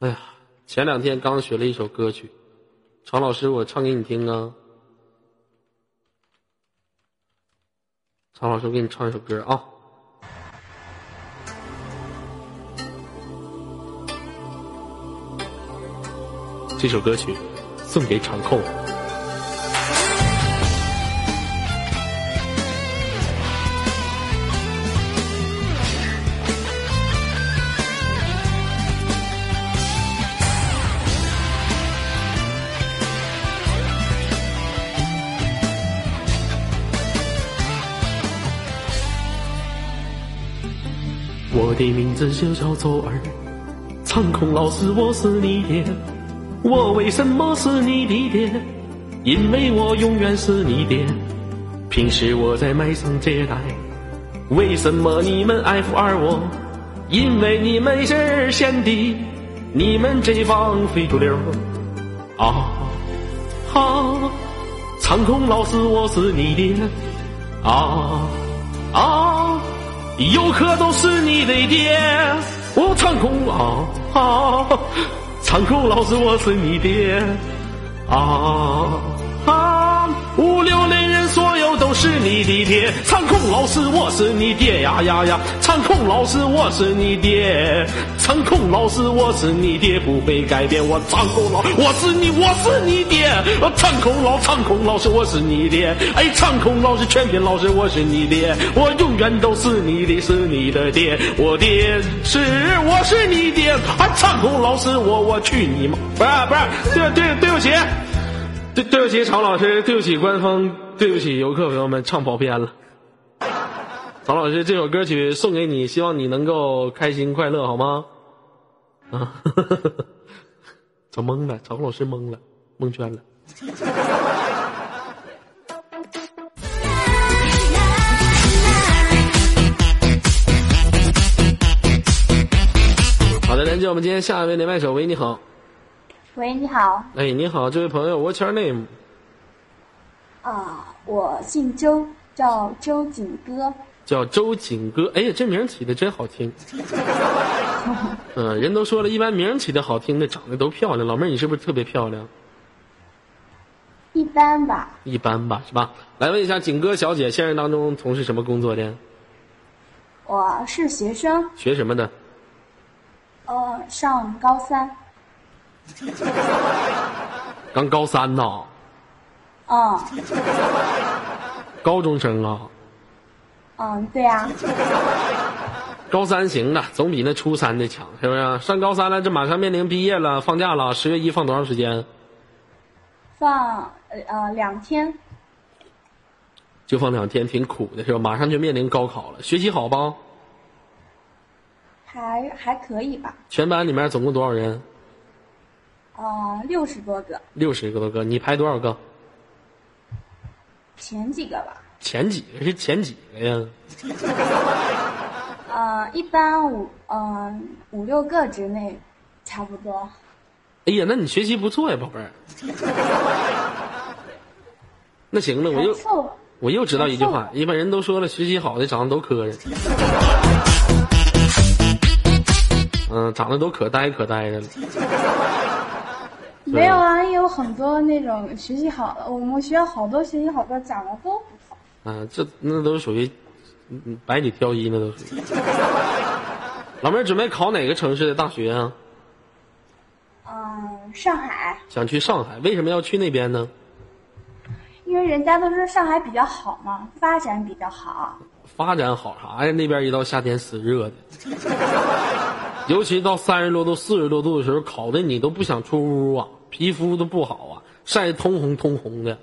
A: 哎呀，前两天刚学了一首歌曲，常老师，我唱给你听啊。常老师，我给你唱一首歌啊。这首歌曲送给场控。的名字就叫做儿，苍空老师，我是你爹。我为什么是你的爹？因为我永远是你爹。平时我在卖声接待，为什么你们爱抚儿我？因为你们是先帝，你们这帮非主流。啊哈，苍空老师，我是你爹。啊啊，游客都是你的爹。我唱空啊啊。唱空老师，我是你爹啊啊！五六类人，所有都是你的爹。苍空老师，我是你爹呀呀呀！苍空老师，我是你爹。苍空老师，我是你爹，不会改变。我苍空老，我是你，我是你爹。苍空老，苍空老师，我是你爹。哎，苍空老师，全品老师，我是你爹。我永远都是你的，是你的爹。我爹是，我是你爹。啊，苍空老师，我我去你妈！不是不是，对对对不起。对，对不起，曹老师，对不起，官方，对不起，游客朋友们，唱跑偏了。曹老师，这首歌曲送给你，希望你能够开心快乐，好吗？啊，整懵了，曹老师懵了，蒙圈了。好的，连接我们今天下一位连麦手，喂，你好，
F: 喂，你好，
A: 哎，你好，这位朋友，What's your name？
F: 啊、我姓周，叫周景歌。
A: 叫周景歌，哎呀，这名起的真好听。嗯，人都说了，一般名起的好听的，长得都漂亮。老妹儿，你是不是特别漂亮？
F: 一般吧，
A: 一般吧，是吧？来问一下景哥小姐，现实当中从事什么工作的？
F: 我是学生，
A: 学什么的？
F: 呃，上高三。
A: 刚高三呐，
F: 嗯
A: 高中生啊。
F: 嗯，对啊，
A: 高三行的，总比那初三的强，是不是？上高三了，这马上面临毕业了，放假了，十月一放多长时间？
F: 放呃呃两天。
A: 就放两天，挺苦的，是吧？马上就面临高考了，学习好吧？
F: 还还可以吧，
A: 全班里面总共多少人？
F: 呃，六十多个，
A: 六十个多个，你排多少个？
F: 前几个吧，
A: 前几个是前几个呀？
F: 呃，一般五呃五六个之内，差不多。
A: 哎呀，那你学习不错呀，宝贝儿。那行了，我又。我又知道一句话，一般人都说了，学习好的长得都磕碜。嗯，长得都可呆可呆的了。
B: 没有啊，也有很多那种学习好的，我们学校好多学习好的长得都不错。
A: 啊，这那都是属于嗯嗯百里挑一，那都是。老妹儿准备考哪个城市的大学啊？
B: 嗯，上海，
A: 想去上海，为什么要去那边呢？
B: 因为人家都说上海比较好嘛，发展比较好。
A: 发展好啥呀？那边一到夏天死热的，尤其到三十多度、四十多度的时候，烤的你都不想出屋啊，皮肤都不好啊，晒得通红通红的。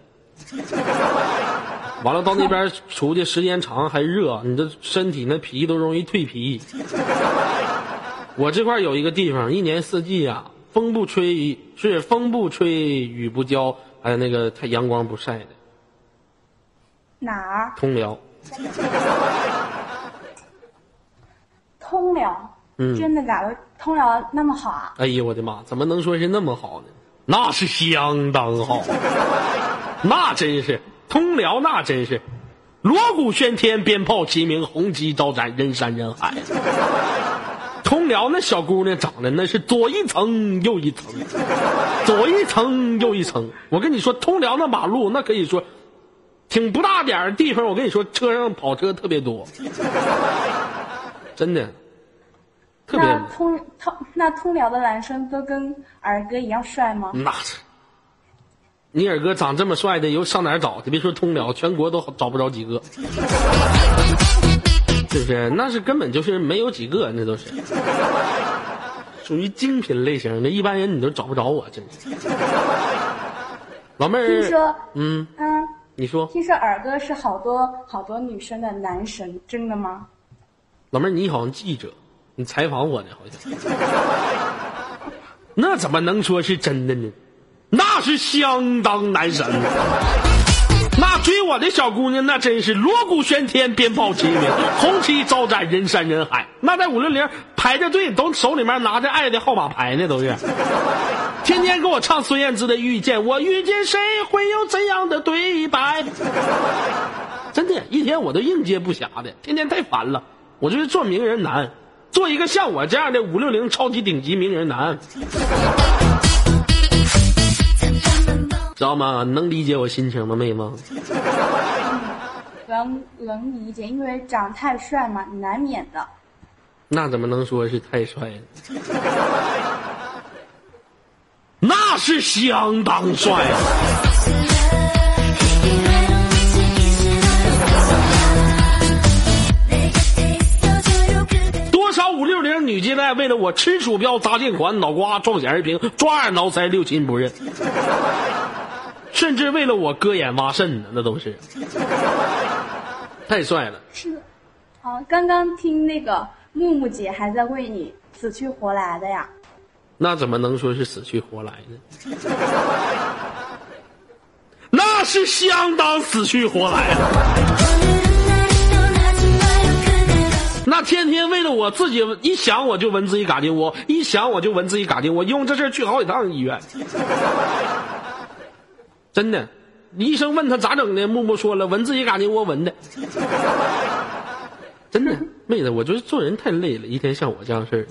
A: 完了到那边出去时间长还热，你这身体那皮都容易蜕皮。我这块有一个地方，一年四季啊，风不吹是风不吹，雨不浇，还有那个太阳光不晒的
B: 哪儿？
A: 通辽。
B: 通辽。
A: 嗯
B: 真的假的？通辽那么好啊？
A: 哎呦我的妈，怎么能说是那么好呢？那是相当好，那真是通辽，那真是锣鼓喧天，鞭炮齐鸣，红旗招展，人山人海。通辽那小姑娘长得那是左一层右一层，左一层右一层。我跟你说，通辽那马路那可以说挺不大点儿的地方，我跟你说，车上跑车特别多，真的，特别
B: 那通通那通辽的男生都跟尔哥一样帅吗？
A: 那是，你二哥长这么帅的，又上哪儿找你？别说通辽，全国都找不着几个，是不是？那是根本就是没有几个，那都是属于精品类型的，一般人你都找不着我，真是。老妹儿，
B: 听说，
A: 嗯，
B: 嗯，
A: 你说，
B: 听说尔哥是好多好多女生的男神，真的吗？
A: 老妹儿，你好像记者，你采访我呢，好像。那怎么能说是真的呢？那是相当男神。那追我的小姑娘，那真是锣鼓喧天，鞭炮齐鸣，红旗招展，人山人海。那在五六零排着队，都手里面拿着爱的号码牌呢，都是。天天给我唱孙燕姿的《遇见》，我遇见谁会有怎样的对白？真的，一天我都应接不暇的，天天太烦了。我就是做名人难，做一个像我这样的五六零超级顶级名人难，知道吗？能理解我心情吗，妹吗？
B: 能能理解，因为长太帅嘛，难免的。
A: 那怎么能说是太帅了？那是相当帅啊！多少五六零女接待为了我吃鼠标、砸键盘、脑瓜撞显示屏、抓耳挠腮、六亲不认，甚至为了我割眼挖肾呢，那都是太帅了。
B: 是的，啊，刚刚听那个木木姐还在为你死去活来的呀。
A: 那怎么能说是死去活来呢？那是相当死去活来啊！那天天为了我自己一想我就闻自己嘎进窝，一想我就闻自己嘎进窝，因为这事儿去好几趟医院，真的。医生问他咋整的，木木说了，闻自己嘎进窝闻的。真的，妹子，我觉得做人太累了，一天像我这样事儿。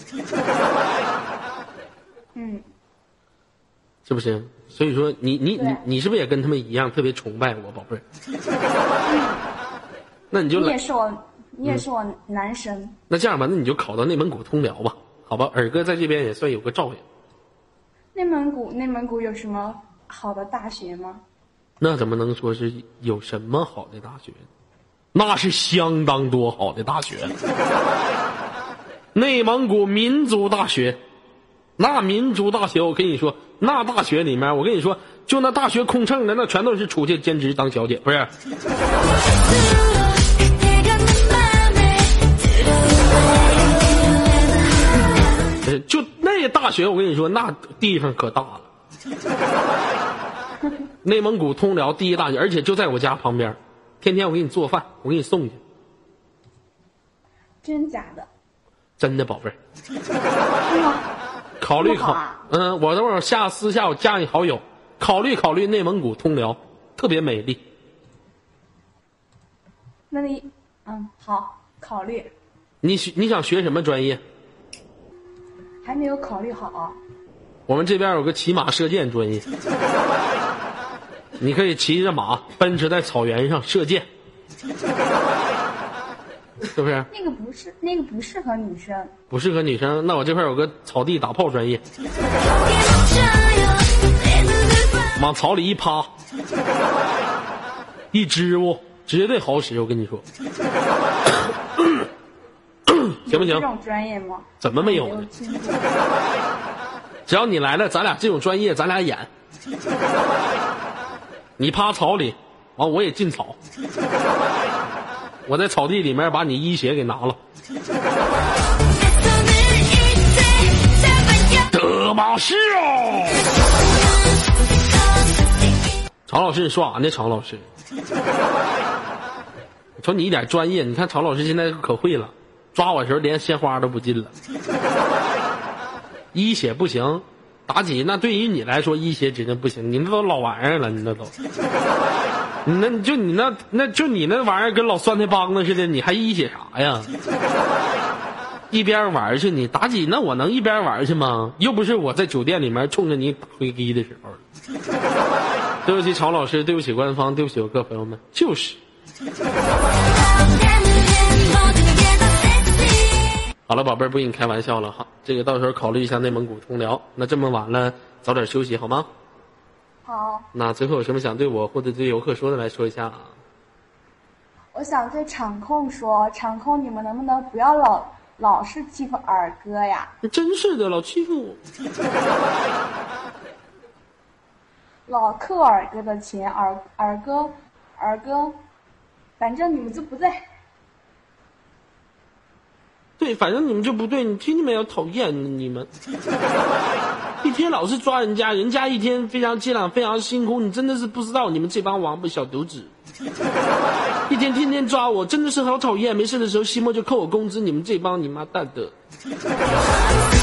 B: 嗯，
A: 是不是？所以说你你你
B: 对
A: 你是不是也跟他们一样特别崇拜我，宝贝儿？那你就，
B: 你也是我，你也是我男神。
A: 那这样吧，那你就考到内蒙古通辽吧，好吧？尔哥在这边也算有个照应。
B: 内蒙古，内蒙古有什么好的大学吗？
A: 那怎么能说是有什么好的大学？那是相当多好的大学。内蒙古民族大学，那民族大学，我跟你说，那大学里面，我跟你说，就那大学空乘的，那全都是出去兼职当小姐，不是？呃就那大学，我跟你说，那地方可大了。内蒙古通辽第一大学，而且就在我家旁边，天天我给你做饭，我给你送去，
B: 真假的？
A: 真的宝贝儿。
B: 哇，
A: 考虑考嗯，我等会儿下私下我加你好友，考虑考虑内蒙古通辽，特别美丽。
B: 那你嗯好考虑，
A: 你学你想学什么专业？
B: 还没有考虑好。
A: 我们这边有个骑马射箭专业，你可以骑着马奔驰在草原上射箭，是不是？
B: 那个不是那个不适合女生，
A: 不适合女生，那我这块有个草地打炮专业，往草里一趴，一支吾，绝对好使。我跟你说，行不行？
B: 这种专业吗？
A: 怎么没有。只要你来了，咱俩这种专业，咱俩演。你趴草里，完我也进草，我在草地里面把你衣鞋给拿了。德玛西亚，常老师，你说啥呢？常老师，瞅你一点专业，你看常老师现在可会了，抓我时候连鲜花都不进了。一血不行，妲己那对于你来说一血指定不行，你那都老玩意儿了，你那都，你那就你那那就你那玩意儿跟老酸菜帮子似的，你还一血啥呀？一边玩去你妲己，那我能一边玩去吗？又不是我在酒店里面冲着你打飞机的时候。对不起，曹老师，对不起官方，对不起我各朋友们，就是。好了，宝贝儿，不跟你开玩笑了哈，这个到时候考虑一下内蒙古通辽。那这么晚了，早点休息好吗？
B: 好，
A: 那最后有什么想对我或者对游客说的，来说一下啊。
B: 我想对场控说，场控你们能不能不要老老是欺负二哥呀？
A: 真是的，老欺负我。
B: 老扣二哥的钱，二二哥，二哥，反正你们就不在。
A: 对，反正你们就不对，你听见没有？讨厌你们，一天老是抓人家，人家一天非常艰难，非常辛苦，你真的是不知道你们这帮王八小犊子，一天天天抓我，真的是好讨厌。没事的时候，西莫就扣我工资，你们这帮你妈蛋的。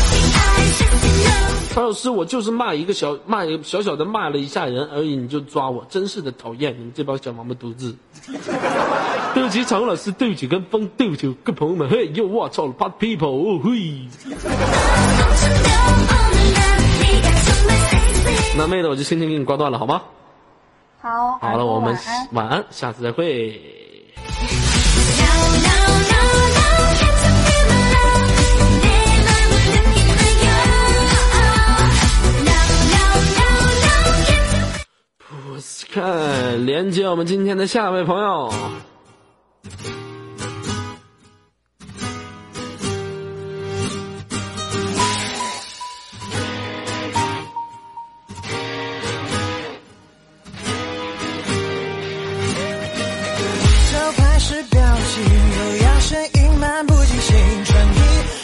A: 曹老师，我就是骂一个小骂一个小小的骂了一下人而已，你就抓我，真是的讨厌你们这帮小王八犊子。对不起，常老师，对不起，跟风，对不起，跟朋友们，嘿，哟，我操，Part people，哦嘿。那妹子，我就先先给你挂断了，好吗？
B: 好，
A: 好了，我们。
B: 晚安，
A: 下次再会。看连接我们今天的下一位朋友。
G: 招牌式表情，优雅漫不经心，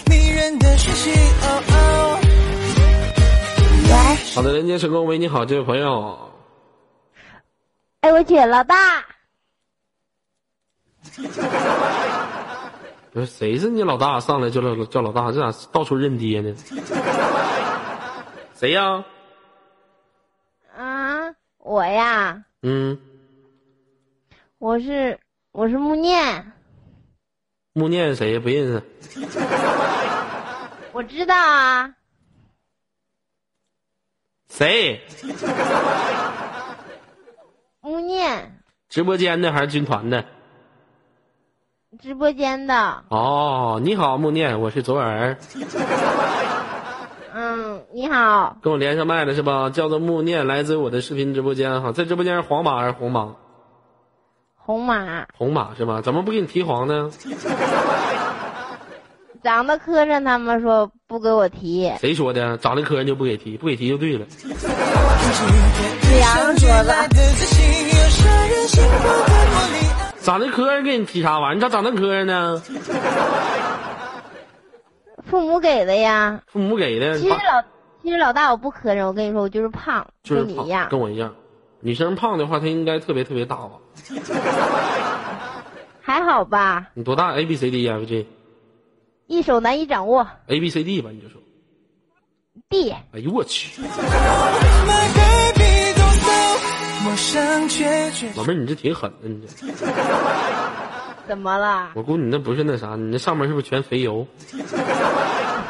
G: 迷人的讯息。哦哦。
A: 好的，连接成功。喂，你好，这位朋友。
H: 哎，我姐老大，
A: 不是谁是你老大？上来就叫叫老大，这咋到处认爹呢？谁呀？
H: 啊，我呀，
A: 嗯，
H: 我是我是木念，
A: 穆念谁呀？不认识。
H: 我知道啊，
A: 谁？
H: 木念
A: 直播间的还是军团的？
H: 直播间的，
A: 哦，你好，穆念，我是左耳，
H: 嗯，你好，
A: 跟我连上麦了是吧？叫做穆念，来自我的视频直播间哈，在直播间是黄马还是红马？
H: 红马
A: 红马是吧？怎么不给你提黄呢？
H: 长得磕碜，他们说不给我提，
A: 谁说的？长得磕碜就不给提，不给提就对了。长得磕碜给你提啥玩意儿？你咋长那磕碜呢？
H: 父母给的呀。
A: 父母给的，
H: 其实老其实老大我不磕碜，我跟你说，我就是胖，
A: 就是胖
H: 跟你一样。
A: 跟我一样。女生胖的话，她应该特别特别大吧？
H: 还好吧，
A: 你多大？A B C D E F G
H: 一手难以掌握。
A: A B C D 吧，你就说。
H: D
A: 哎呦我去，老妹儿你这挺狠的，你这。
H: 怎么了？
A: 我估计你那不是那啥，你那上面是不是全肥油？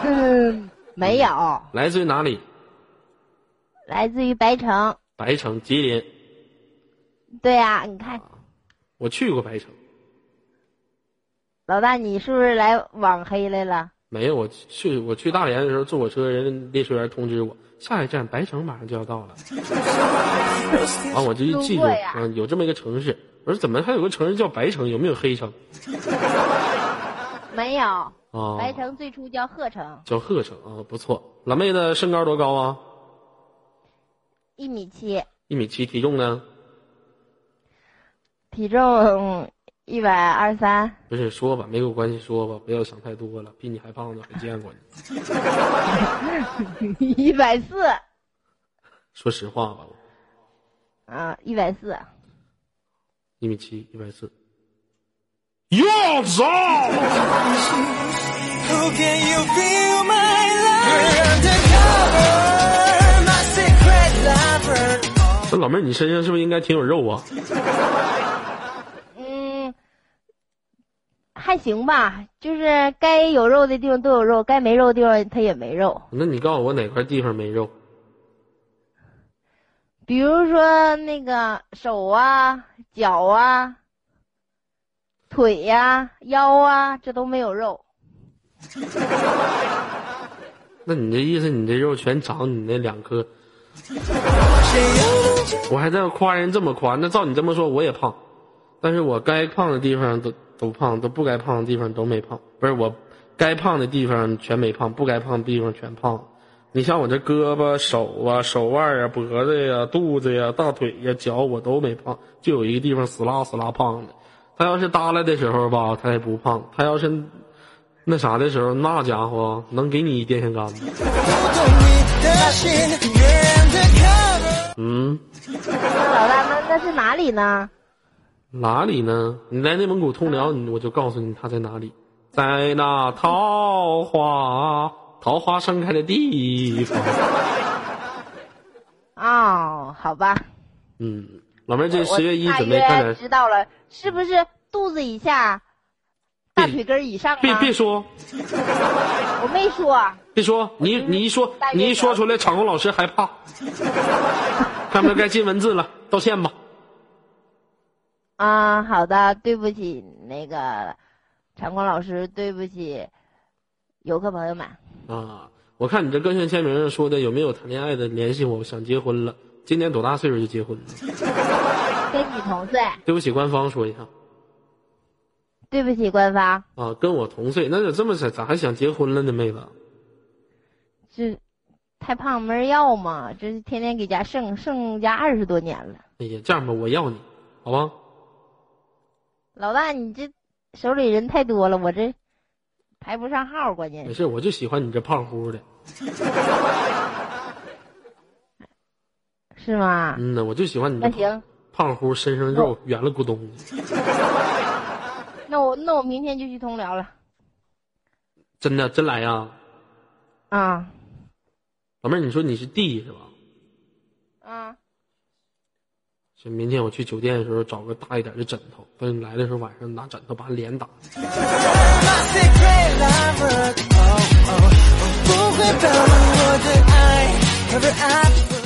H: 嗯，没有，
A: 来自于哪里？
H: 来自于白城。
A: 白城，吉林。
H: 对呀、你看，
A: 我去过白城，
H: 老大，你是不是来网黑来了？
A: 没有。我去我去大连的时候坐火车，人列车员通知我，下一站白城马上就要到了。完、我就一记住，嗯，有这么一个城市。我说怎么还有个城市叫白城？有没有黑城？
H: 没有，
A: 啊，
H: 白城最初叫鹤城，
A: 叫鹤城啊，不错。老妹子身高多高啊？
H: 一米七，
A: 一米七，体重呢？
H: 体重一百二十三，
A: 不是说吧，没有关系，说吧，不要想太多了。比你还胖的还见过呢。
H: 一百四
A: 说实话吧，
H: 啊，一百四。
A: 一米七，一百四。哟操
G: ！Who can you feel my love? You're undercover, my secret lover.
A: 这老妹儿，你身上是不是应该挺有肉啊？
H: 嗯，还行吧，就是该有肉的地方都有肉，该没肉的地方它也没肉。
A: 那你告诉我哪块地方没肉？
H: 比如说那个手啊、脚啊、腿呀、腰啊，这都没有肉。
A: 那你这意思，你这肉全长你那两颗？我还在夸人这么夸，那照你这么说，我也胖，但是我该胖的地方都都胖，都不该胖的地方都没胖。不是我该胖的地方全没胖，不该胖的地方全胖。你像我这胳膊、手啊、手腕啊、脖子呀、肚子呀、大腿呀、脚我都没胖，就有一个地方死拉死拉胖的。他要是耷拉的时候吧，他也不胖；他要是那啥的时候，那家伙能给你一电线杆子。嗯，
H: 老大，那那是哪里呢？
A: 哪里呢？你来内蒙古通辽，你我就告诉你他在哪里，在那桃花桃花盛开的地方。
H: 哦，好吧。
A: 嗯，老妹儿，这十月一准备看
H: 约
A: 点，
H: 知道了，是不是肚子以下、大腿根儿以上啊？
A: 别别说
H: 我没说。
A: 别说，你你一说你一说出来，场控老师害怕。看不看该进文字了？道歉吧。
H: 啊，好的，对不起，那个长光老师，对不起，游客朋友们。
A: 啊，我看你这个性签名上说的有没有谈恋爱的联系我，我想结婚了。今年多大岁数就结婚了？
H: 跟你同岁，
A: 对不起，官方说一下
H: 对不起，官方，
A: 啊，跟我同岁，那咋这么咋咋还想结婚了呢，妹子？
H: 这太胖没人要嘛，这是天天给家剩剩家二十多年了。
A: 哎呀，这样吧，我要你，好吧？
H: 老大，你这手里人太多了，我这排不上号，关键。
A: 没事，我就喜欢你这胖乎的。
H: 是吗？
A: 嗯呐，我就喜欢你这
H: 那行，
A: 胖乎，身上肉圆了咕咚。
H: 那我那我明天就去通辽了。
A: 真的，真来呀？
H: 啊
A: 老妹儿，你说你是弟是吧？
H: 啊，
A: 行，明天我去酒店的时候找个大一点的枕头，等你来的时候晚上拿枕头把脸打。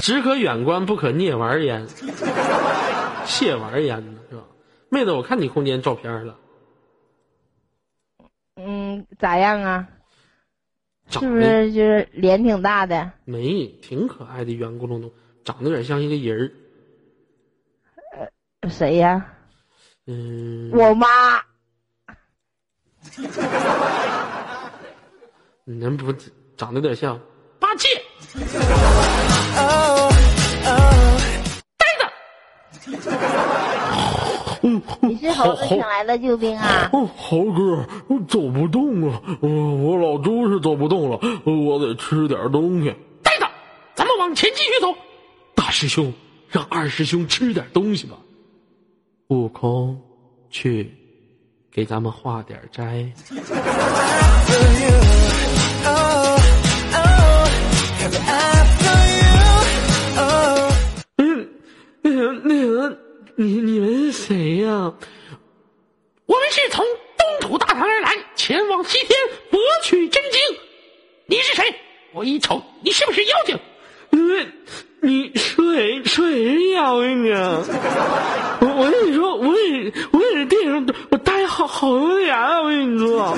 A: 只可远观，不可亵玩焉。亵玩焉呢，是吧？妹子，我看你空间照片了，
H: 嗯，咋样啊？是不
A: 长得
H: 是就是脸挺大的？
A: 没挺可爱的，圆咕隆咚，长得有点像一个人儿。
H: 谁呀？
A: 嗯，
H: 我妈。
A: 你能不长得有点像八戒？
H: 你是猴子请来的救兵啊？
A: 哦，猴哥，我走不动了，我我老猪是走不动了，我得吃点东西。呆着，咱们往前继续走。大师兄，让二师兄吃点东西吧。悟空，去，给咱们化点斋。嗯，那个那个，你你们是谁呀、我们是从东土大唐而来，前往西天博取真经。你是谁？我一瞅，你是不是妖精？因为，你说谁说谁是妖精啊？我我跟你说，我也我也是电影上我待好好多年了，我跟你说。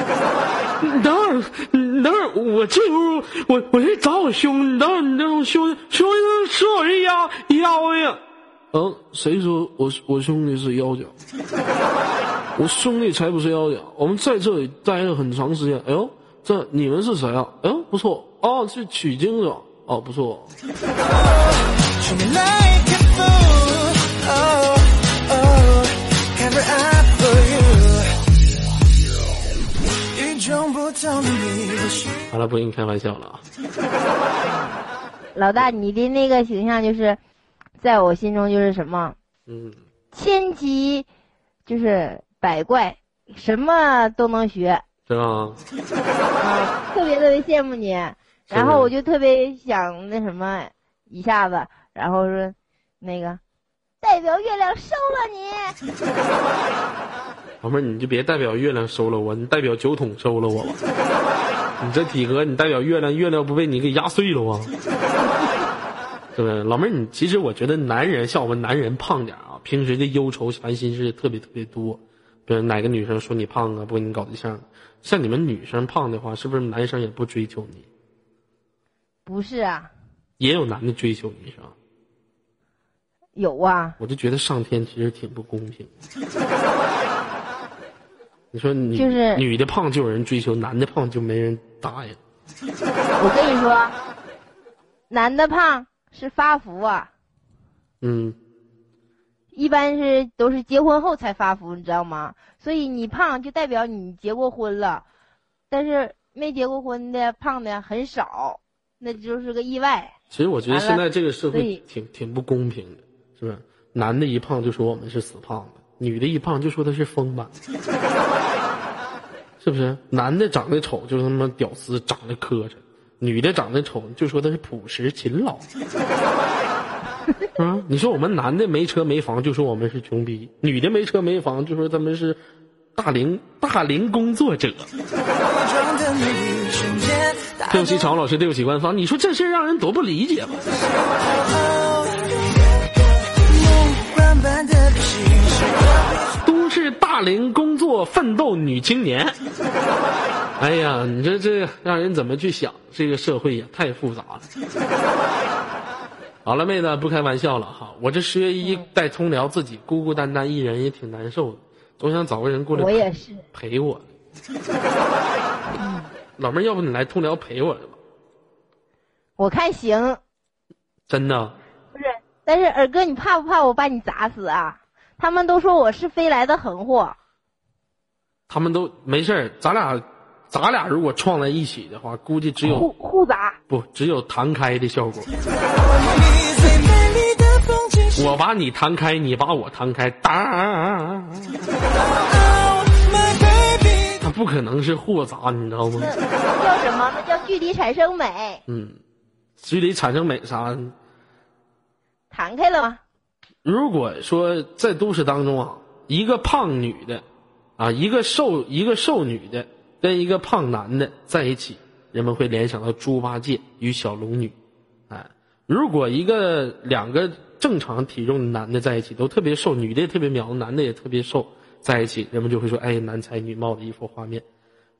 A: 你等会儿，你等会儿，我进屋，我我去找我兄弟。你等会儿，你等我兄弟兄弟说我是妖妖精。嗯，谁说我我兄弟是妖精？我兄弟才不是妖精。我们在这里待了很长时间。哎呦，这你们是谁啊？哎呦，不错哦，是取经者哦，不错。
G: Oh, oh,
A: 好了，不跟你开玩笑了啊。
H: 老大，你的那个形象就是，在我心中就是什么
A: 嗯，
H: 千奇，就是百怪，什么都能学，
A: 是吧？
H: 啊，特别特别羡慕你。然后我就特别想那什么一下子，然后说那个代表月亮收了你。
A: 老妹儿，你就别代表月亮收了我，你代表酒桶收了我吧。你这体格，你代表月亮，月亮不被你给压碎了啊？是不是？老妹儿，你其实我觉得男人像我们男人胖点啊，平时的忧愁烦心事特别特别多。比如哪个女生说你胖啊，不跟你搞对象，像你们女生胖的话，是不是男生也不追求你？
H: 不是啊，
A: 也有男的追求你是吧？
H: 有啊，
A: 我就觉得上天其实挺不公平。你说女
H: 就是
A: 女的胖就有人追求，男的胖就没人答应。
H: 我跟你说，男的胖是发福啊，
A: 嗯，
H: 一般是都是结婚后才发福，你知道吗？所以你胖就代表你结过婚了，但是没结过婚的胖的很少，那就是个意外。
A: 其实我觉得现在这个社会挺挺不公平的，是不是？男的一胖就说我们是死胖子，女的一胖就说他是丰满，是不是？男的长得丑就他妈屌丝，长得磕碜；女的长得丑就说他是朴实勤劳。啊，你说我们男的没车没房，就说我们是穷逼；女的没车没房，就说他们是大龄大龄工作者。对不起，常老师，对不起，官方。你说这事儿让人多不理解吧？都市大龄工作奋斗女青年。哎呀，你这这让人怎么去想？这个社会也太复杂了。好了，妹子，不开玩笑了哈。我这十月一带通辽，自己孤孤单单一人也挺难受的，总想找个人过来陪
H: 我也是，
A: 陪我。老妹儿，要不你来通辽陪我来吧？
H: 我看行，
A: 真的，
H: 不是，但是二哥，你怕不怕我把你砸死啊？他们都说我是飞来的横祸，
A: 他们都没事儿，咱俩，咱俩如果撞在一起的话，估计只有
H: 互互砸。
A: 不只有弹开的效果。我把你弹开，你把我弹开，当，不可能是货砸，你知道吗
H: 叫什么？那叫距离产生美，
A: 嗯，距离产生美啥？
H: 弹开了吗？
A: 如果说在都市当中啊，一个胖女的，啊，一个瘦一个瘦女的跟一个胖男的在一起，人们会联想到猪八戒与小龙女，哎，如果一个两个正常体重的男的在一起，都特别瘦，女的也特别苗，男的也特别瘦，在一起，人们就会说，哎，男才女貌的一幅画面。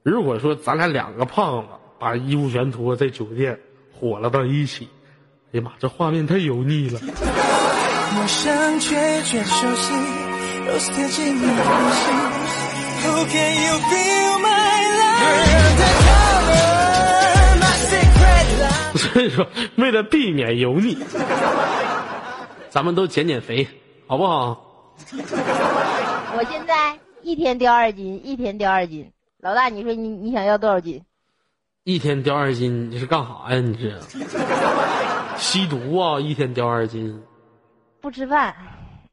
A: 如果说咱俩两个胖子把衣服全脱，在酒店火了到一起，哎呀妈，这画面太油腻了。
G: 陌生却却熟悉，如此贴近你的心。Who can you feel my love? You're the color, my secret love.
A: 所以说，为了避免油腻，咱们都减减肥，好不好？
H: 我现在一天掉二斤，一天掉二斤。老大，你说你你想要多少斤？
A: 一天掉二斤，你是干啥呀？你是 吸毒啊？一天掉二斤，
H: 不吃饭，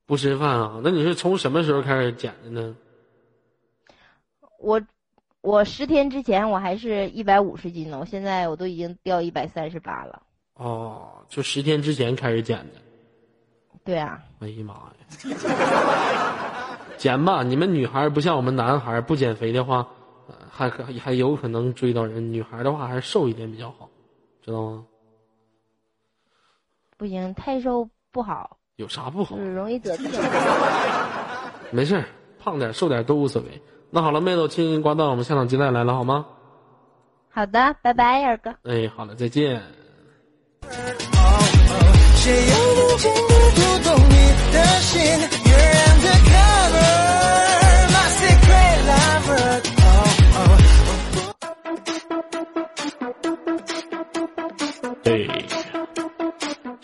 A: 不吃饭啊？那你是从什么时候开始减的呢？
H: 我我十天之前我还是一百五十斤呢，我现在我都已经掉一百三十八了。
A: 哦，就十天之前开始减的。
H: 对啊，
A: 哎呀妈呀！减吧，你们女孩儿不像我们男孩儿，不减肥的话，呃还可还有可能追到人。女孩儿的话还是瘦一点比较好，知道吗？
H: 不行，太瘦不好，
A: 有啥不好
H: 就？是容易得病。
A: 没事儿，胖点瘦点都无所谓。那好了，妹子，我轻轻挂断，我们下场接待来了，好吗？
H: 好的，拜拜，二哥。
A: 哎，好了，再见。
G: 谁又能轻易读懂你的心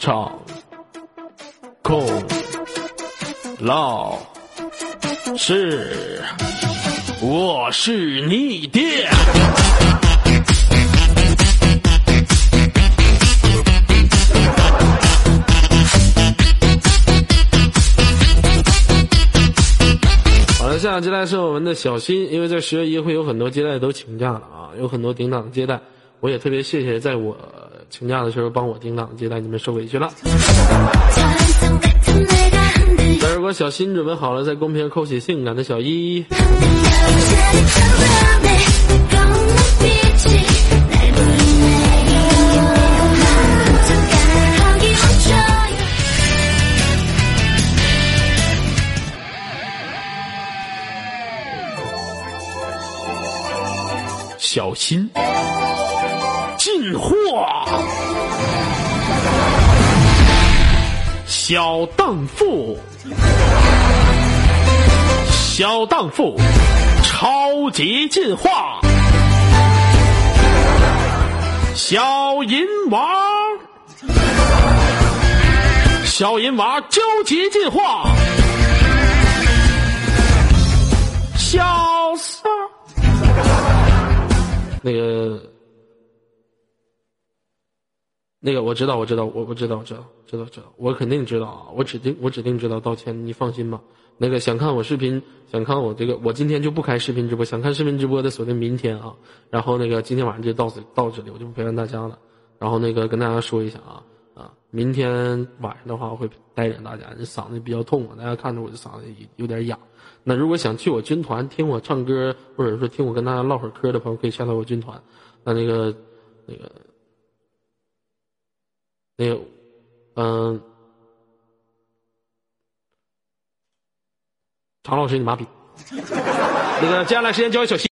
A: 唱，空，老，是，我是你爹。好了，下场接待是我们的小新，因为在十月一会有很多接待都请假了啊，有很多顶档的接待，我也特别谢谢在我请假的时候帮我顶档接待，你们受委屈了。那如果小新准备好了，在公屏扣起性感的小一。小心，进货，小荡妇，小荡妇，超级进化，小银娃，小银娃究极进化，小三。那个，那个我知道，我知道，我我知道，知道，知道，知道，我肯定知道啊！我指定，我指定知道。道歉，你放心吧。那个想看我视频，想看我这个，我今天就不开视频直播。想看视频直播的锁定明天啊。然后那个今天晚上就到此到这里，我就不陪伴大家了。然后那个跟大家说一下啊啊，明天晚上的话我会带领大家，这嗓子比较痛啊，大家看着我这嗓子有点哑。那如果想去我军团听我唱歌，或者说听我跟大家唠会儿嗑的朋友，可以下到我军团。那那个那个那个，嗯、常老师，你妈逼！那个接下来时间交给小西。